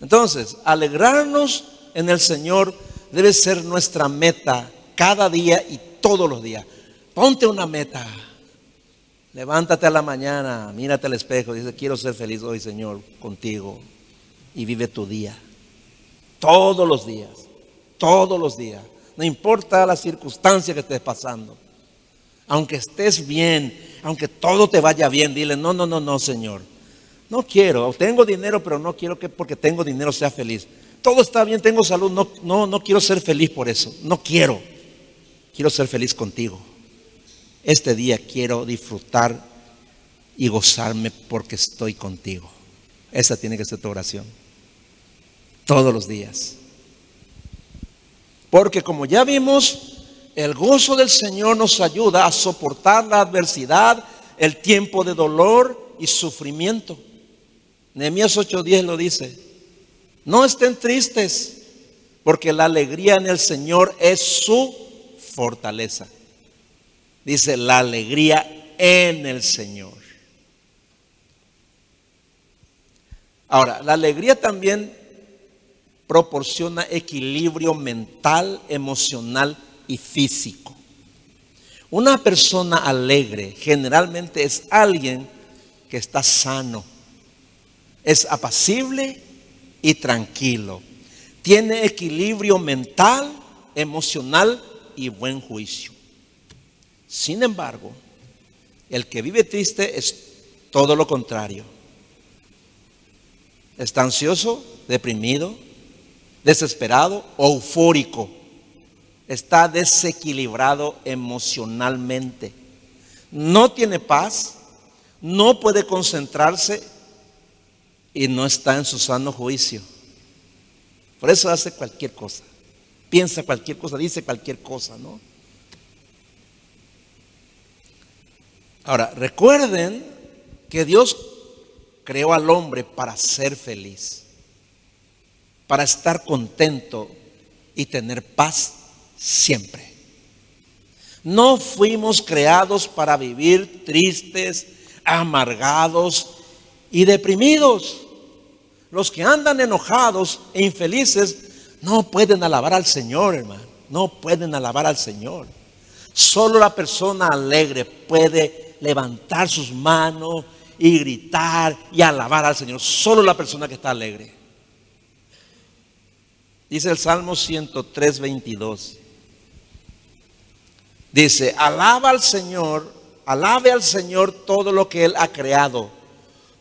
Entonces, alegrarnos en el Señor debe ser nuestra meta cada día y todos los días. Ponte una meta Levántate a la mañana, mírate al espejo, dice, quiero ser feliz hoy, Señor, contigo. Y vive tu día. Todos los días. Todos los días. No importa la circunstancia que estés pasando. Aunque estés bien, aunque todo te vaya bien, dile, no, no, no, no, Señor. No quiero, tengo dinero, pero no quiero que porque tengo dinero sea feliz. Todo está bien, tengo salud, no, no, no quiero ser feliz por eso. No quiero. Quiero ser feliz contigo. Este día quiero disfrutar y gozarme porque estoy contigo. Esa tiene que ser tu oración. Todos los días. Porque como ya vimos, el gozo del Señor nos ayuda a soportar la adversidad, el tiempo de dolor y sufrimiento. Nehemías 8:10 lo dice. No estén tristes, porque la alegría en el Señor es su fortaleza. Dice la alegría en el Señor. Ahora, la alegría también proporciona equilibrio mental, emocional y físico. Una persona alegre generalmente es alguien que está sano, es apacible y tranquilo, tiene equilibrio mental, emocional y buen juicio. Sin embargo, el que vive triste es todo lo contrario. Está ansioso, deprimido, desesperado eufórico. Está desequilibrado emocionalmente. No tiene paz, no puede concentrarse y no está en su sano juicio. Por eso hace cualquier cosa. Piensa cualquier cosa, dice cualquier cosa, ¿no? Ahora, recuerden que Dios creó al hombre para ser feliz, para estar contento y tener paz siempre. No fuimos creados para vivir tristes, amargados y deprimidos. Los que andan enojados e infelices no pueden alabar al Señor, hermano. No pueden alabar al Señor. Solo la persona alegre puede levantar sus manos y gritar y alabar al Señor. Solo la persona que está alegre. Dice el Salmo 103, 22. Dice, alaba al Señor, alabe al Señor todo lo que Él ha creado,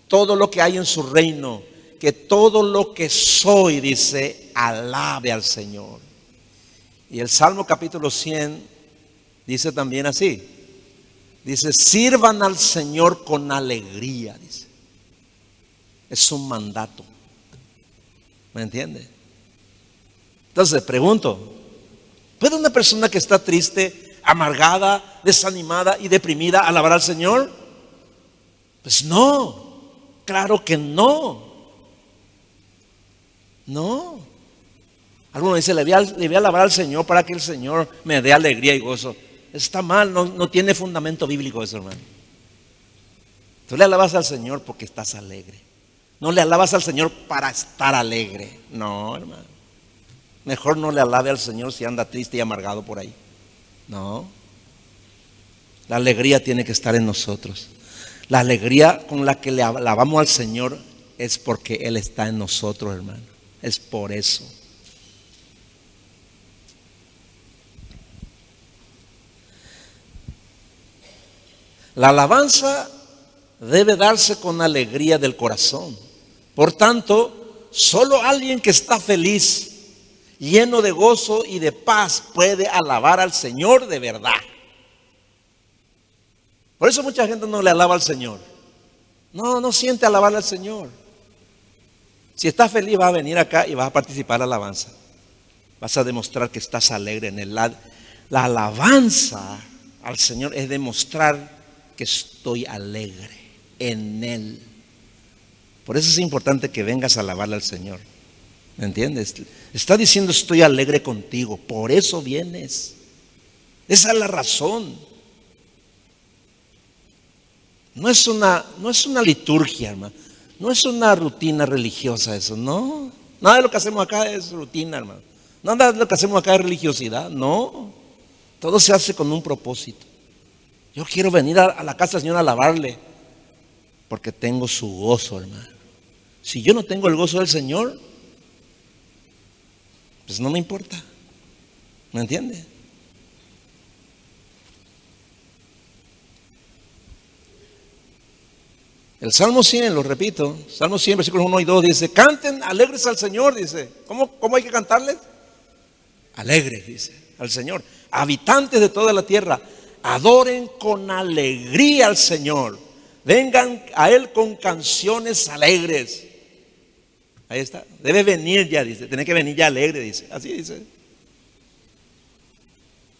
todo lo que hay en su reino, que todo lo que soy, dice, alabe al Señor. Y el Salmo capítulo 100 dice también así, Dice, sirvan al Señor con alegría, dice. Es un mandato. ¿Me entiende? Entonces, pregunto, ¿puede una persona que está triste, amargada, desanimada y deprimida alabar al Señor? Pues no, claro que no. No. Alguno dice, le voy, a, le voy a alabar al Señor para que el Señor me dé alegría y gozo. Está mal, no, tiene fundamento bíblico eso, hermano. Tú le alabas al Señor porque estás alegre. No le alabas al Señor para estar alegre. No, hermano. Mejor no le alabe al Señor si anda triste y amargado por ahí. No. La alegría tiene que estar en nosotros. La alegría con la que le alabamos al Señor es porque Él está en nosotros, hermano. Es por eso. La alabanza debe darse con alegría del corazón. Por tanto, solo alguien que está feliz, lleno de gozo y de paz, puede alabar al Señor de verdad. Por eso mucha gente no le alaba al Señor. No, no siente alabar al Señor. Si estás feliz, vas a venir acá y vas a participar en la alabanza. Vas a demostrar que estás alegre en el la, la alabanza al Señor es demostrar estoy alegre en Él. Por eso es importante que vengas a alabarle al Señor. ¿Me entiendes? Está diciendo estoy alegre contigo. Por eso vienes. Esa es la razón. No es una, no es una liturgia, hermano. No es una rutina religiosa eso, no. Nada de lo que hacemos acá es rutina, hermano. Nada de lo que hacemos acá es religiosidad, no. Todo se hace con un propósito. Yo quiero venir a, la casa del Señor a alabarle, porque tengo su gozo, hermano. Si yo no tengo el gozo del Señor, pues no me importa. ¿Me entiende? El Salmo 100, lo repito, Salmo 100, versículos 1 y 2 dice, canten alegres al Señor, dice. ¿Cómo, cómo hay que cantarles? Alegres, dice, al Señor. Habitantes de toda la tierra, adoren con alegría al Señor. Vengan a Él con canciones alegres. Ahí está. Debe venir ya, dice. Tiene que venir ya alegre, dice. Así dice.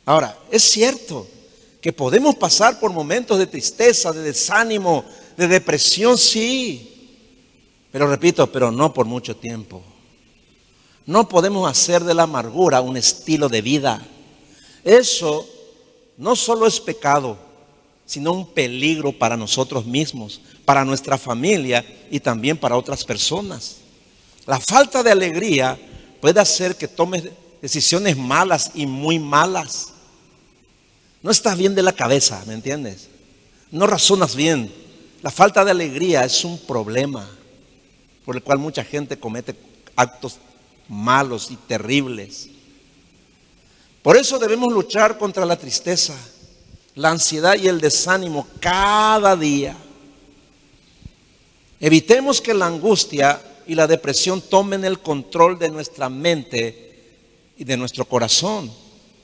Ahora, es cierto que podemos pasar por momentos de tristeza, de desánimo, de depresión, sí. Pero repito, pero no por mucho tiempo. No podemos hacer de la amargura un estilo de vida. Eso no solo es pecado, sino un peligro para nosotros mismos, para nuestra familia y también para otras personas. La falta de alegría puede hacer que tomes decisiones malas y muy malas. No estás bien de la cabeza, ¿me entiendes? No razonas bien. La falta de alegría es un problema por el cual mucha gente comete actos malos y terribles. Por eso debemos luchar contra la tristeza, la ansiedad y el desánimo cada día. Evitemos que la angustia y la depresión tomen el control de nuestra mente y de nuestro corazón.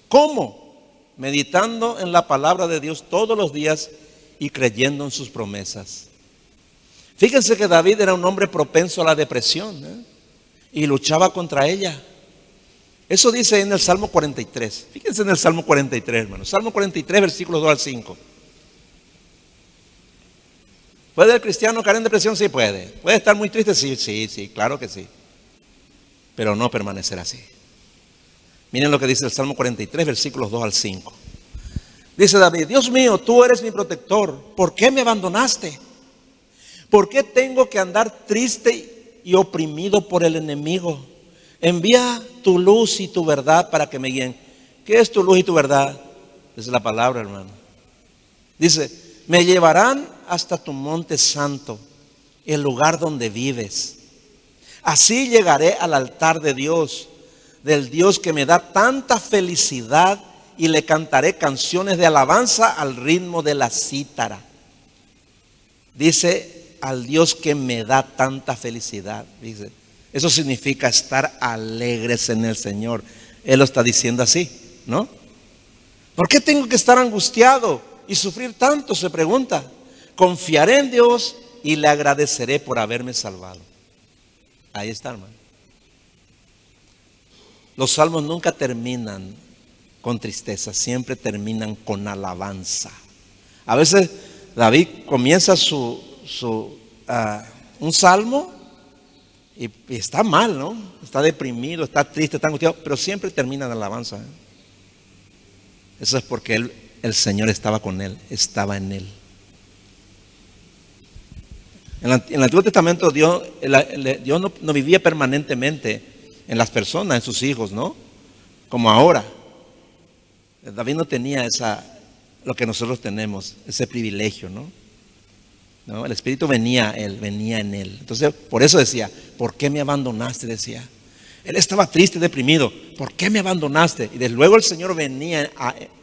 ¿Cómo? Meditando en la palabra de Dios todos los días y creyendo en sus promesas. Fíjense que David era un hombre propenso a la depresión ¿eh? y luchaba contra ella. Eso dice en el Salmo 43. Fíjense en el Salmo 43, hermano. Salmo 43, versículos 2 al 5. ¿Puede el cristiano caer en depresión? Sí, puede. ¿Puede estar muy triste? Sí, sí, sí, claro que sí. Pero no permanecer así. Miren lo que dice el Salmo 43, versículos 2 al 5. Dice David, Dios mío, tú eres mi protector. ¿Por qué me abandonaste? ¿Por qué tengo que andar triste y oprimido por el enemigo? Envía tu luz y tu verdad para que me guíen. ¿Qué es tu luz y tu verdad? Es la palabra, hermano. Dice, me llevarán hasta tu monte santo, el lugar donde vives. Así llegaré al altar de Dios, del Dios que me da tanta felicidad y le cantaré canciones de alabanza al ritmo de la cítara. Dice al Dios que me da tanta felicidad. Dice, eso significa estar alegres en el Señor. Él lo está diciendo así, ¿no? ¿Por qué tengo que estar angustiado y sufrir tanto? Se pregunta. Confiaré en Dios y le agradeceré por haberme salvado. Ahí está, hermano. Los salmos nunca terminan con tristeza, siempre terminan con alabanza. A veces David comienza su, su ah, un salmo y, está mal, ¿no? Está deprimido, está triste, está angustiado, pero siempre termina en alabanza. Eso es porque él, el Señor estaba con él, estaba en él. En, el Antiguo Testamento Dios, Dios no, no vivía permanentemente en las personas, en sus hijos, ¿no? Como ahora. David no tenía esa, lo que nosotros tenemos, ese privilegio, ¿no? ¿No? El Espíritu venía él, venía en él. Entonces, por eso decía, ¿por qué me abandonaste? Decía. Él estaba triste, deprimido. ¿Por qué me abandonaste? Y desde luego el Señor venía,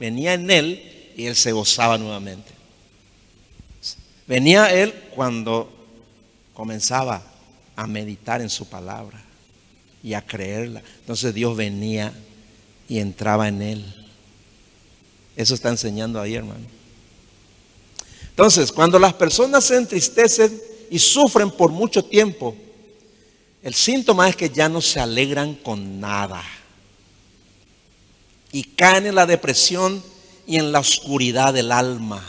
venía en él y él se gozaba nuevamente. Venía él cuando comenzaba a meditar en su palabra y a creerla. Entonces Dios venía y entraba en él. Eso está enseñando ahí, hermano. Entonces, cuando las personas se entristecen y sufren por mucho tiempo, el síntoma es que ya no se alegran con nada. Y caen en la depresión y en la oscuridad del alma.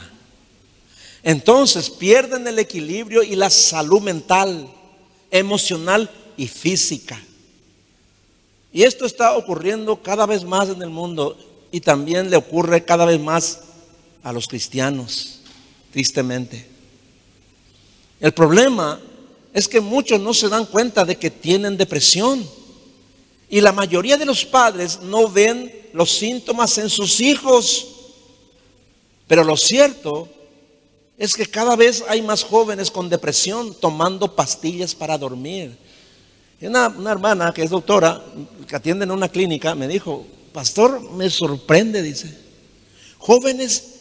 Entonces pierden el equilibrio y la salud mental, emocional y física. Y esto está ocurriendo cada vez más en el mundo y también le ocurre cada vez más a los cristianos, tristemente. El problema es que muchos no se dan cuenta de que tienen depresión. Y la mayoría de los padres no ven los síntomas en sus hijos. Pero lo cierto es que cada vez hay más jóvenes con depresión tomando pastillas para dormir. Una, hermana que es doctora, que atiende en una clínica, me dijo, pastor, me sorprende, dice, jóvenes,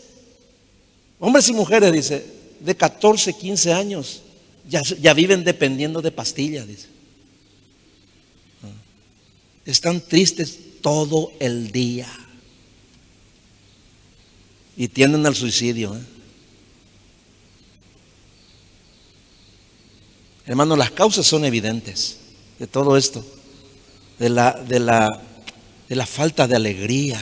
hombres y mujeres, dice, de 14, 15 años, ya, viven dependiendo de pastillas, dice. Están tristes todo el día y tienden al suicidio. ¿eh? Hermano, las causas son evidentes de todo esto, de la falta de alegría,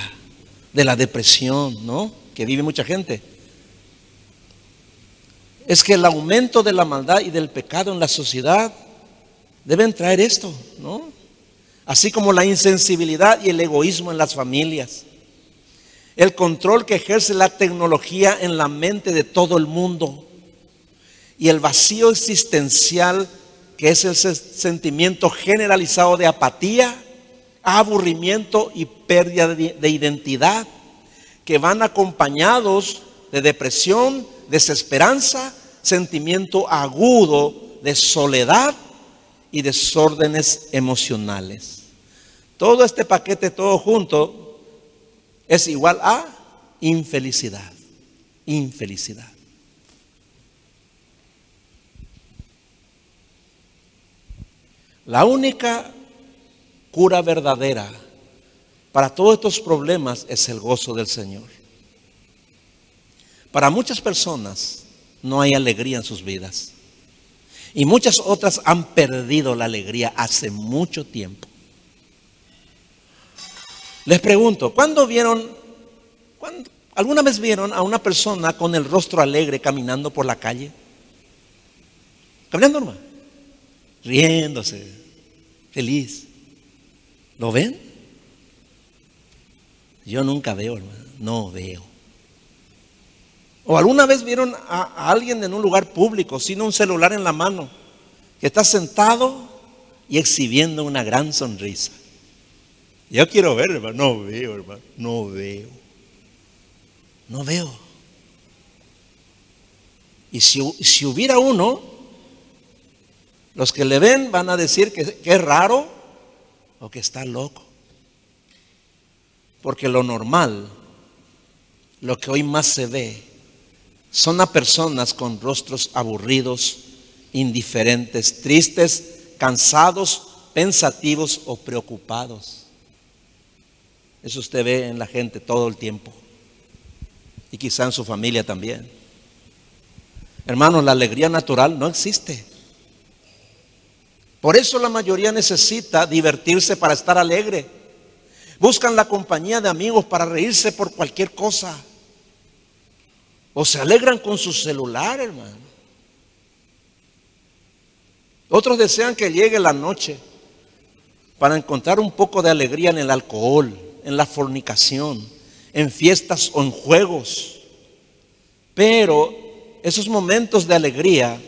de la depresión, ¿no? Que vive mucha gente. Es que el aumento de la maldad y del pecado en la sociedad deben traer esto, ¿no? Así como la insensibilidad y el egoísmo en las familias. El control que ejerce la tecnología en la mente de todo el mundo y el vacío existencial que es el sentimiento generalizado de apatía, aburrimiento y pérdida de identidad, que van acompañados de depresión, desesperanza, sentimiento agudo de soledad y desórdenes emocionales. Todo este paquete, todo junto, es igual a infelicidad. Infelicidad. La única cura verdadera para todos estos problemas es el gozo del Señor. Para muchas personas no hay alegría en sus vidas. Y muchas otras han perdido la alegría hace mucho tiempo. Les pregunto, ¿cuándo vieron, alguna vez vieron a una persona con el rostro alegre caminando por la calle? Caminando normal riéndose, feliz. ¿Lo ven? Yo nunca veo, hermano, no veo. ¿O alguna vez vieron a, alguien en un lugar público sin un celular en la mano que está sentado y exhibiendo una gran sonrisa? Yo quiero ver, hermano, no veo, hermano, no veo. No veo. Y si, si hubiera uno, los que le ven van a decir que, es raro o que está loco. Porque lo normal, lo que hoy más se ve, son a personas con rostros aburridos, indiferentes, tristes, cansados, pensativos o preocupados. Eso usted ve en la gente todo el tiempo. Y quizá en su familia también. Hermanos, la alegría natural no existe. Por eso la mayoría necesita divertirse para estar alegre. Buscan la compañía de amigos para reírse por cualquier cosa. O se alegran con su celular, hermano. Otros desean que llegue la noche para encontrar un poco de alegría en el alcohol, en la fornicación, en fiestas o en juegos. Pero esos momentos de alegría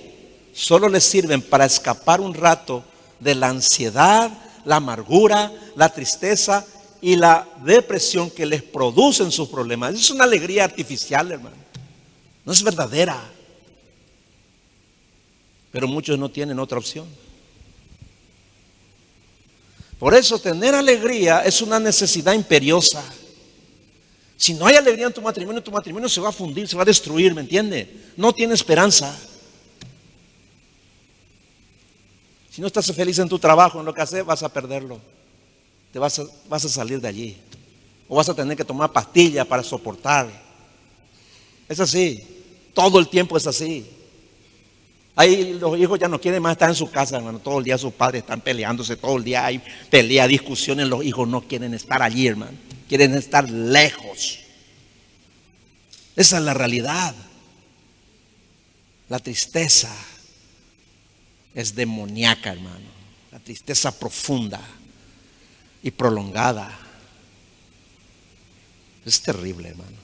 solo les sirven para escapar un rato de la ansiedad, la amargura, la tristeza y la depresión que les producen sus problemas. Es una alegría artificial, hermano. No es verdadera. Pero muchos no tienen otra opción. Por eso tener alegría es una necesidad imperiosa. Si no hay alegría en tu matrimonio, tu matrimonio se va a fundir, se va a destruir, ¿me entiende? No tiene esperanza. Si no estás feliz en tu trabajo, en lo que haces, vas a perderlo. Te vas a, salir de allí. O vas a tener que tomar pastillas para soportar. Es así. Todo el tiempo es así. Ahí los hijos ya no quieren más estar en su casa, hermano. Todo el día sus padres están peleándose, todo el día hay pelea, discusiones. Los hijos no quieren estar allí, hermano. Quieren estar lejos. Esa es la realidad. La tristeza es demoníaca, hermano. La tristeza profunda y prolongada. Es terrible, hermano.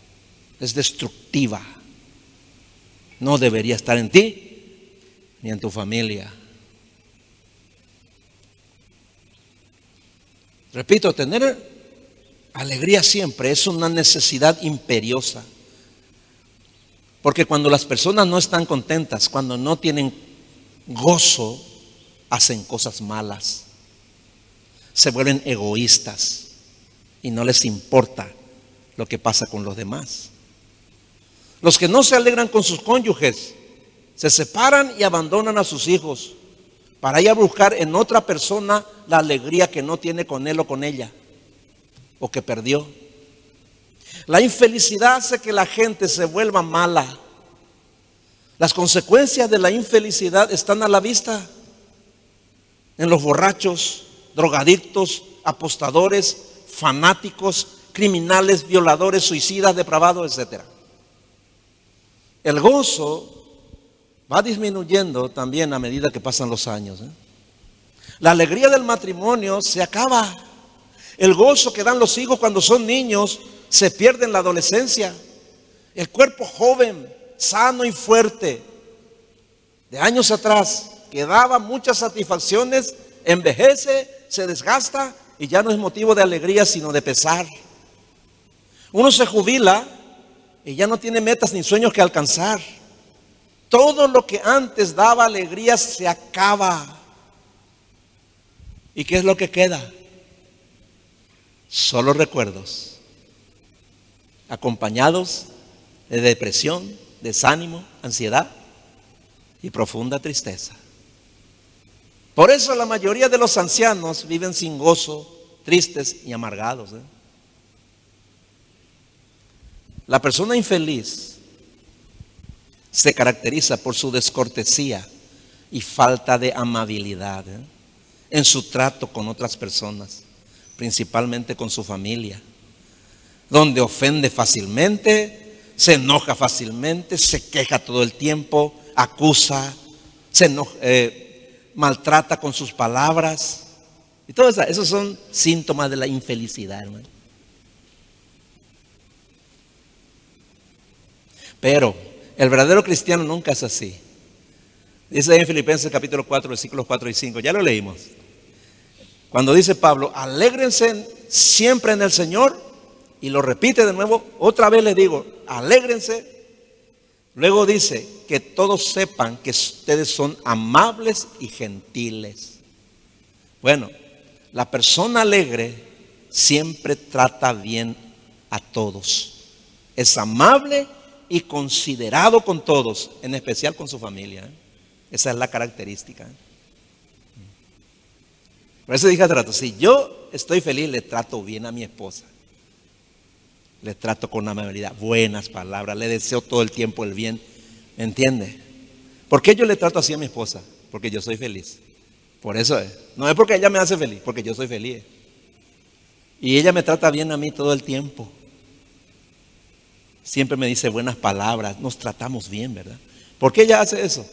Es destructiva. No debería estar en ti ni en tu familia. Repito, tener alegría siempre es una necesidad imperiosa. Porque cuando las personas no están contentas, cuando no tienen gozo, hacen cosas malas. Se vuelven egoístas y no les importa lo que pasa con los demás. Los que no se alegran con sus cónyuges se separan y abandonan a sus hijos para ir a buscar en otra persona la alegría que no tiene con él o con ella o que perdió. La infelicidad hace que la gente se vuelva mala. Las consecuencias de la infelicidad están a la vista en los borrachos, drogadictos, apostadores, fanáticos, criminales, violadores, suicidas, depravados, etc. El gozo va disminuyendo también a medida que pasan los años. ¿eh? La alegría del matrimonio se acaba. El gozo que dan los hijos cuando son niños se pierde en la adolescencia. El cuerpo joven, sano y fuerte, de años atrás, que daba muchas satisfacciones, envejece, se desgasta y ya no es motivo de alegría, sino de pesar. Uno se jubila y ya no tiene metas ni sueños que alcanzar. Todo lo que antes daba alegría se acaba. ¿Y qué es lo que queda? Solo recuerdos, acompañados de depresión, desánimo, ansiedad y profunda tristeza. Por eso la mayoría de los ancianos viven sin gozo, tristes y amargados. ¿eh? La persona infeliz se caracteriza por su descortesía y falta de amabilidad ¿eh? en su trato con otras personas, principalmente con su familia, donde ofende fácilmente, se enoja fácilmente, se queja todo el tiempo, acusa, se eh, maltrata con sus palabras. Y todo eso, esos son síntomas de la infelicidad, hermano. Pero el verdadero cristiano nunca es así. Dice en Filipenses capítulo 4, versículos 4 y 5. Ya lo leímos. Cuando dice Pablo, alégrense siempre en el Señor. Y lo repite de nuevo. Otra vez le digo, alégrense Luego dice que todos sepan que ustedes son amables y gentiles. Bueno, la persona alegre siempre trata bien a todos. Es amable y considerado con todos, en especial con su familia. Esa es la característica. Por eso dije rato, si yo estoy feliz, le trato bien a mi esposa le trato con amabilidad, buenas palabras, le deseo todo el tiempo el bien. ¿Me entiende? ¿Por qué yo le trato así a mi esposa? Porque yo soy feliz. Por eso es. No es porque ella me hace feliz, porque yo soy feliz. Y ella me trata bien a mí todo el tiempo. Siempre me dice buenas palabras, nos tratamos bien, ¿verdad? ¿Por qué ella hace eso?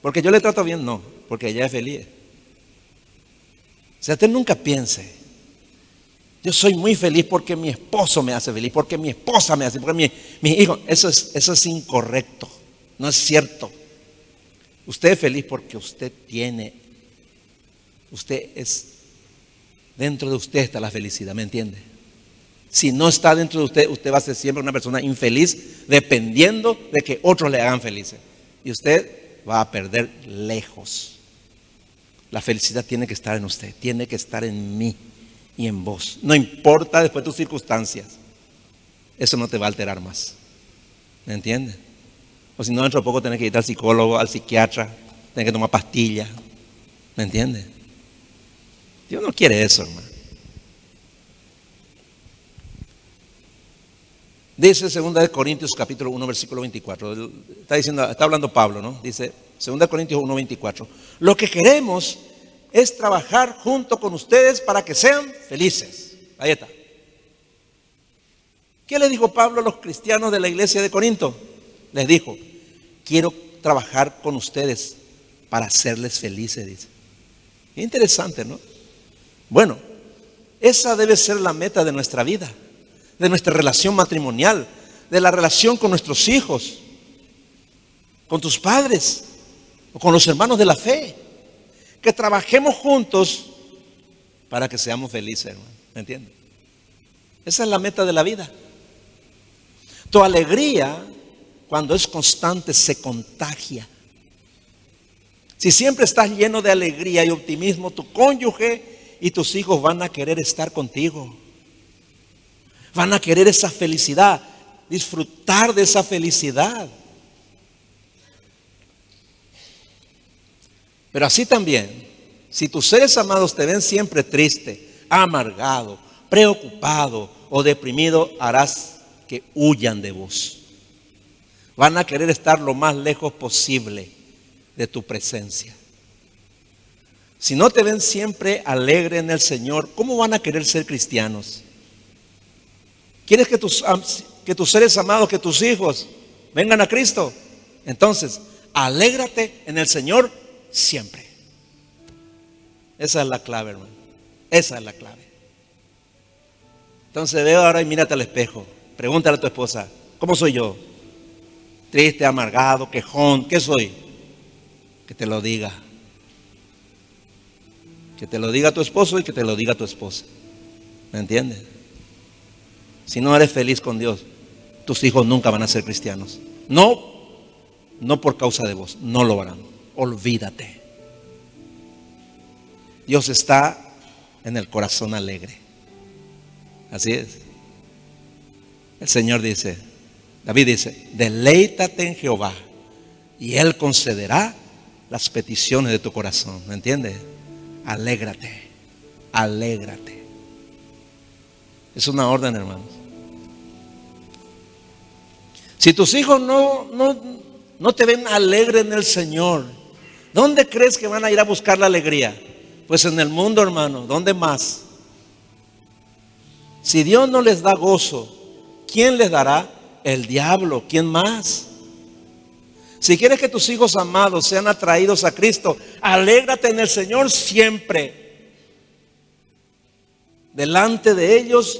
¿Porque yo le trato bien? No, porque ella es feliz. O sea, usted nunca piense yo soy muy feliz porque mi esposo me hace feliz, porque mi esposa me hace, porque mi, mi hijo. Eso es, eso es incorrecto, no es cierto. Usted es feliz porque usted tiene, usted es, dentro de usted está la felicidad, ¿me entiende? Si no está dentro de usted, usted va a ser siempre una persona infeliz dependiendo de que otros le hagan felices. Y usted va a perder lejos. La felicidad tiene que estar en usted, tiene que estar en mí y en vos. No importa después tus circunstancias. Eso no te va a alterar más. ¿Me entiendes? O si no, dentro de poco tenés que ir al psicólogo, al psiquiatra, tenés que tomar pastillas. ¿Me entiendes? Dios no quiere eso, hermano. Dice 2 Corintios capítulo 1 versículo 24. Está diciendo, está hablando Pablo, ¿no? Dice 2 Corintios 1 24. Lo que queremos es trabajar junto con ustedes para que sean felices. Ahí está. ¿Qué le dijo Pablo a los cristianos de la iglesia de Corinto? Les dijo, quiero trabajar con ustedes para hacerles felices, dice. Interesante, ¿no? Bueno, esa debe ser la meta de nuestra vida, de nuestra relación matrimonial, de la relación con nuestros hijos, con tus padres o con los hermanos de la fe que trabajemos juntos para que seamos felices, hermano. ¿Me entiendes? Esa es la meta de la vida. Tu alegría cuando es constante, se contagia. Si siempre estás lleno de alegría y optimismo, tu cónyuge y tus hijos van a querer estar contigo. Van a querer esa felicidad, disfrutar de esa felicidad. Pero así también, si tus seres amados te ven siempre triste, amargado, preocupado o deprimido, harás que huyan de vos. Van a querer estar lo más lejos posible de tu presencia. Si no te ven siempre alegre en el Señor, ¿cómo van a querer ser cristianos? ¿Quieres que tus, que tus seres amados, que tus hijos vengan a Cristo? Entonces, alégrate en el Señor siempre. Esa es la clave, hermano. Esa es la clave. Entonces veo ahora y mírate al espejo. Pregúntale a tu esposa, ¿cómo soy yo? Triste, amargado, quejón, ¿qué soy? Que te lo diga. Que te lo diga tu esposo y que te lo diga tu esposa. ¿Me entiendes? Si no eres feliz con Dios, tus hijos nunca van a ser cristianos. No, no por causa de vos, no lo harán. Olvídate. Dios está en el corazón alegre. Así es. El Señor dice, David dice, deleítate en Jehová y Él concederá las peticiones de tu corazón. ¿Me entiendes? Alégrate, alégrate. Es una orden, hermanos. Si tus hijos no, no, no te ven alegre en el Señor, ¿dónde crees que van a ir a buscar la alegría? Pues en el mundo, hermano. ¿Dónde más? Si Dios no les da gozo, ¿quién les dará? El diablo. ¿Quién más? Si quieres que tus hijos amados sean atraídos a Cristo, alégrate en el Señor siempre. Delante de ellos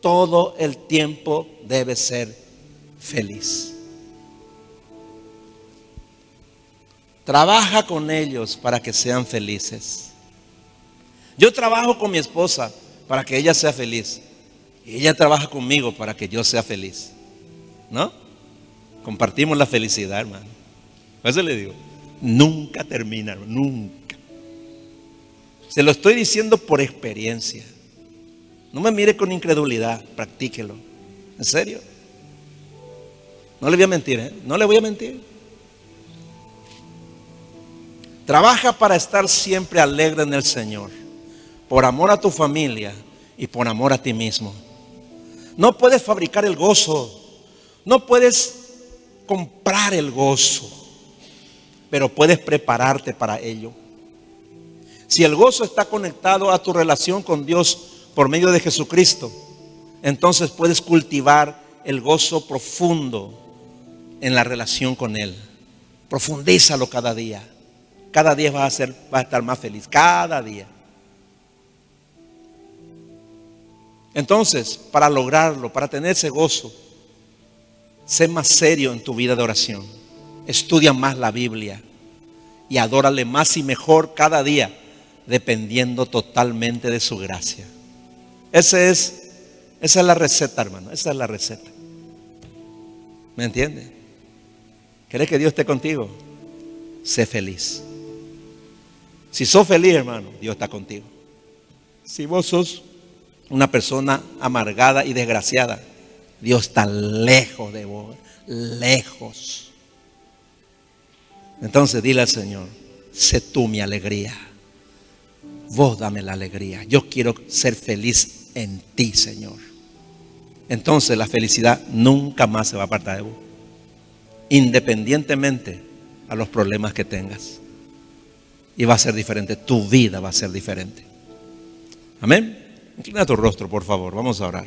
todo el tiempo debe ser feliz. Trabaja con ellos para que sean felices. Yo trabajo con mi esposa para que ella sea feliz. Y ella trabaja conmigo para que yo sea feliz. ¿No? Compartimos la felicidad, hermano. Por eso le digo, nunca termina, nunca. Se lo estoy diciendo por experiencia. No me mire con incredulidad, practíquelo. ¿En serio? No le voy a mentir, ¿eh? No le voy a mentir. Trabaja para estar siempre alegre en el Señor por amor a tu familia y por amor a ti mismo. No puedes fabricar el gozo, no puedes comprar el gozo, pero puedes prepararte para ello. Si el gozo está conectado a tu relación con Dios por medio de Jesucristo, entonces puedes cultivar el gozo profundo en la relación con Él. Profundízalo cada día. Cada día vas a, ser, vas a estar más feliz. Cada día. Entonces, para lograrlo, para tener ese gozo, sé más serio en tu vida de oración. Estudia más la Biblia y adórale más y mejor cada día, dependiendo totalmente de su gracia. Es, esa es la receta, hermano. Esa es la receta. ¿Me entiendes? ¿Querés que Dios esté contigo? Sé feliz. Si sos feliz, hermano, Dios está contigo. Si vos sos una persona amargada y desgraciada, Dios está lejos de vos, lejos. Entonces dile al Señor, sé tú mi alegría. Vos dame la alegría. Yo quiero ser feliz en ti, Señor. Entonces la felicidad nunca más se va a apartar de vos. Independientemente a los problemas que tengas. Y va a ser diferente. Tu vida va a ser diferente. Amén. Inclina tu rostro, por favor. Vamos a orar.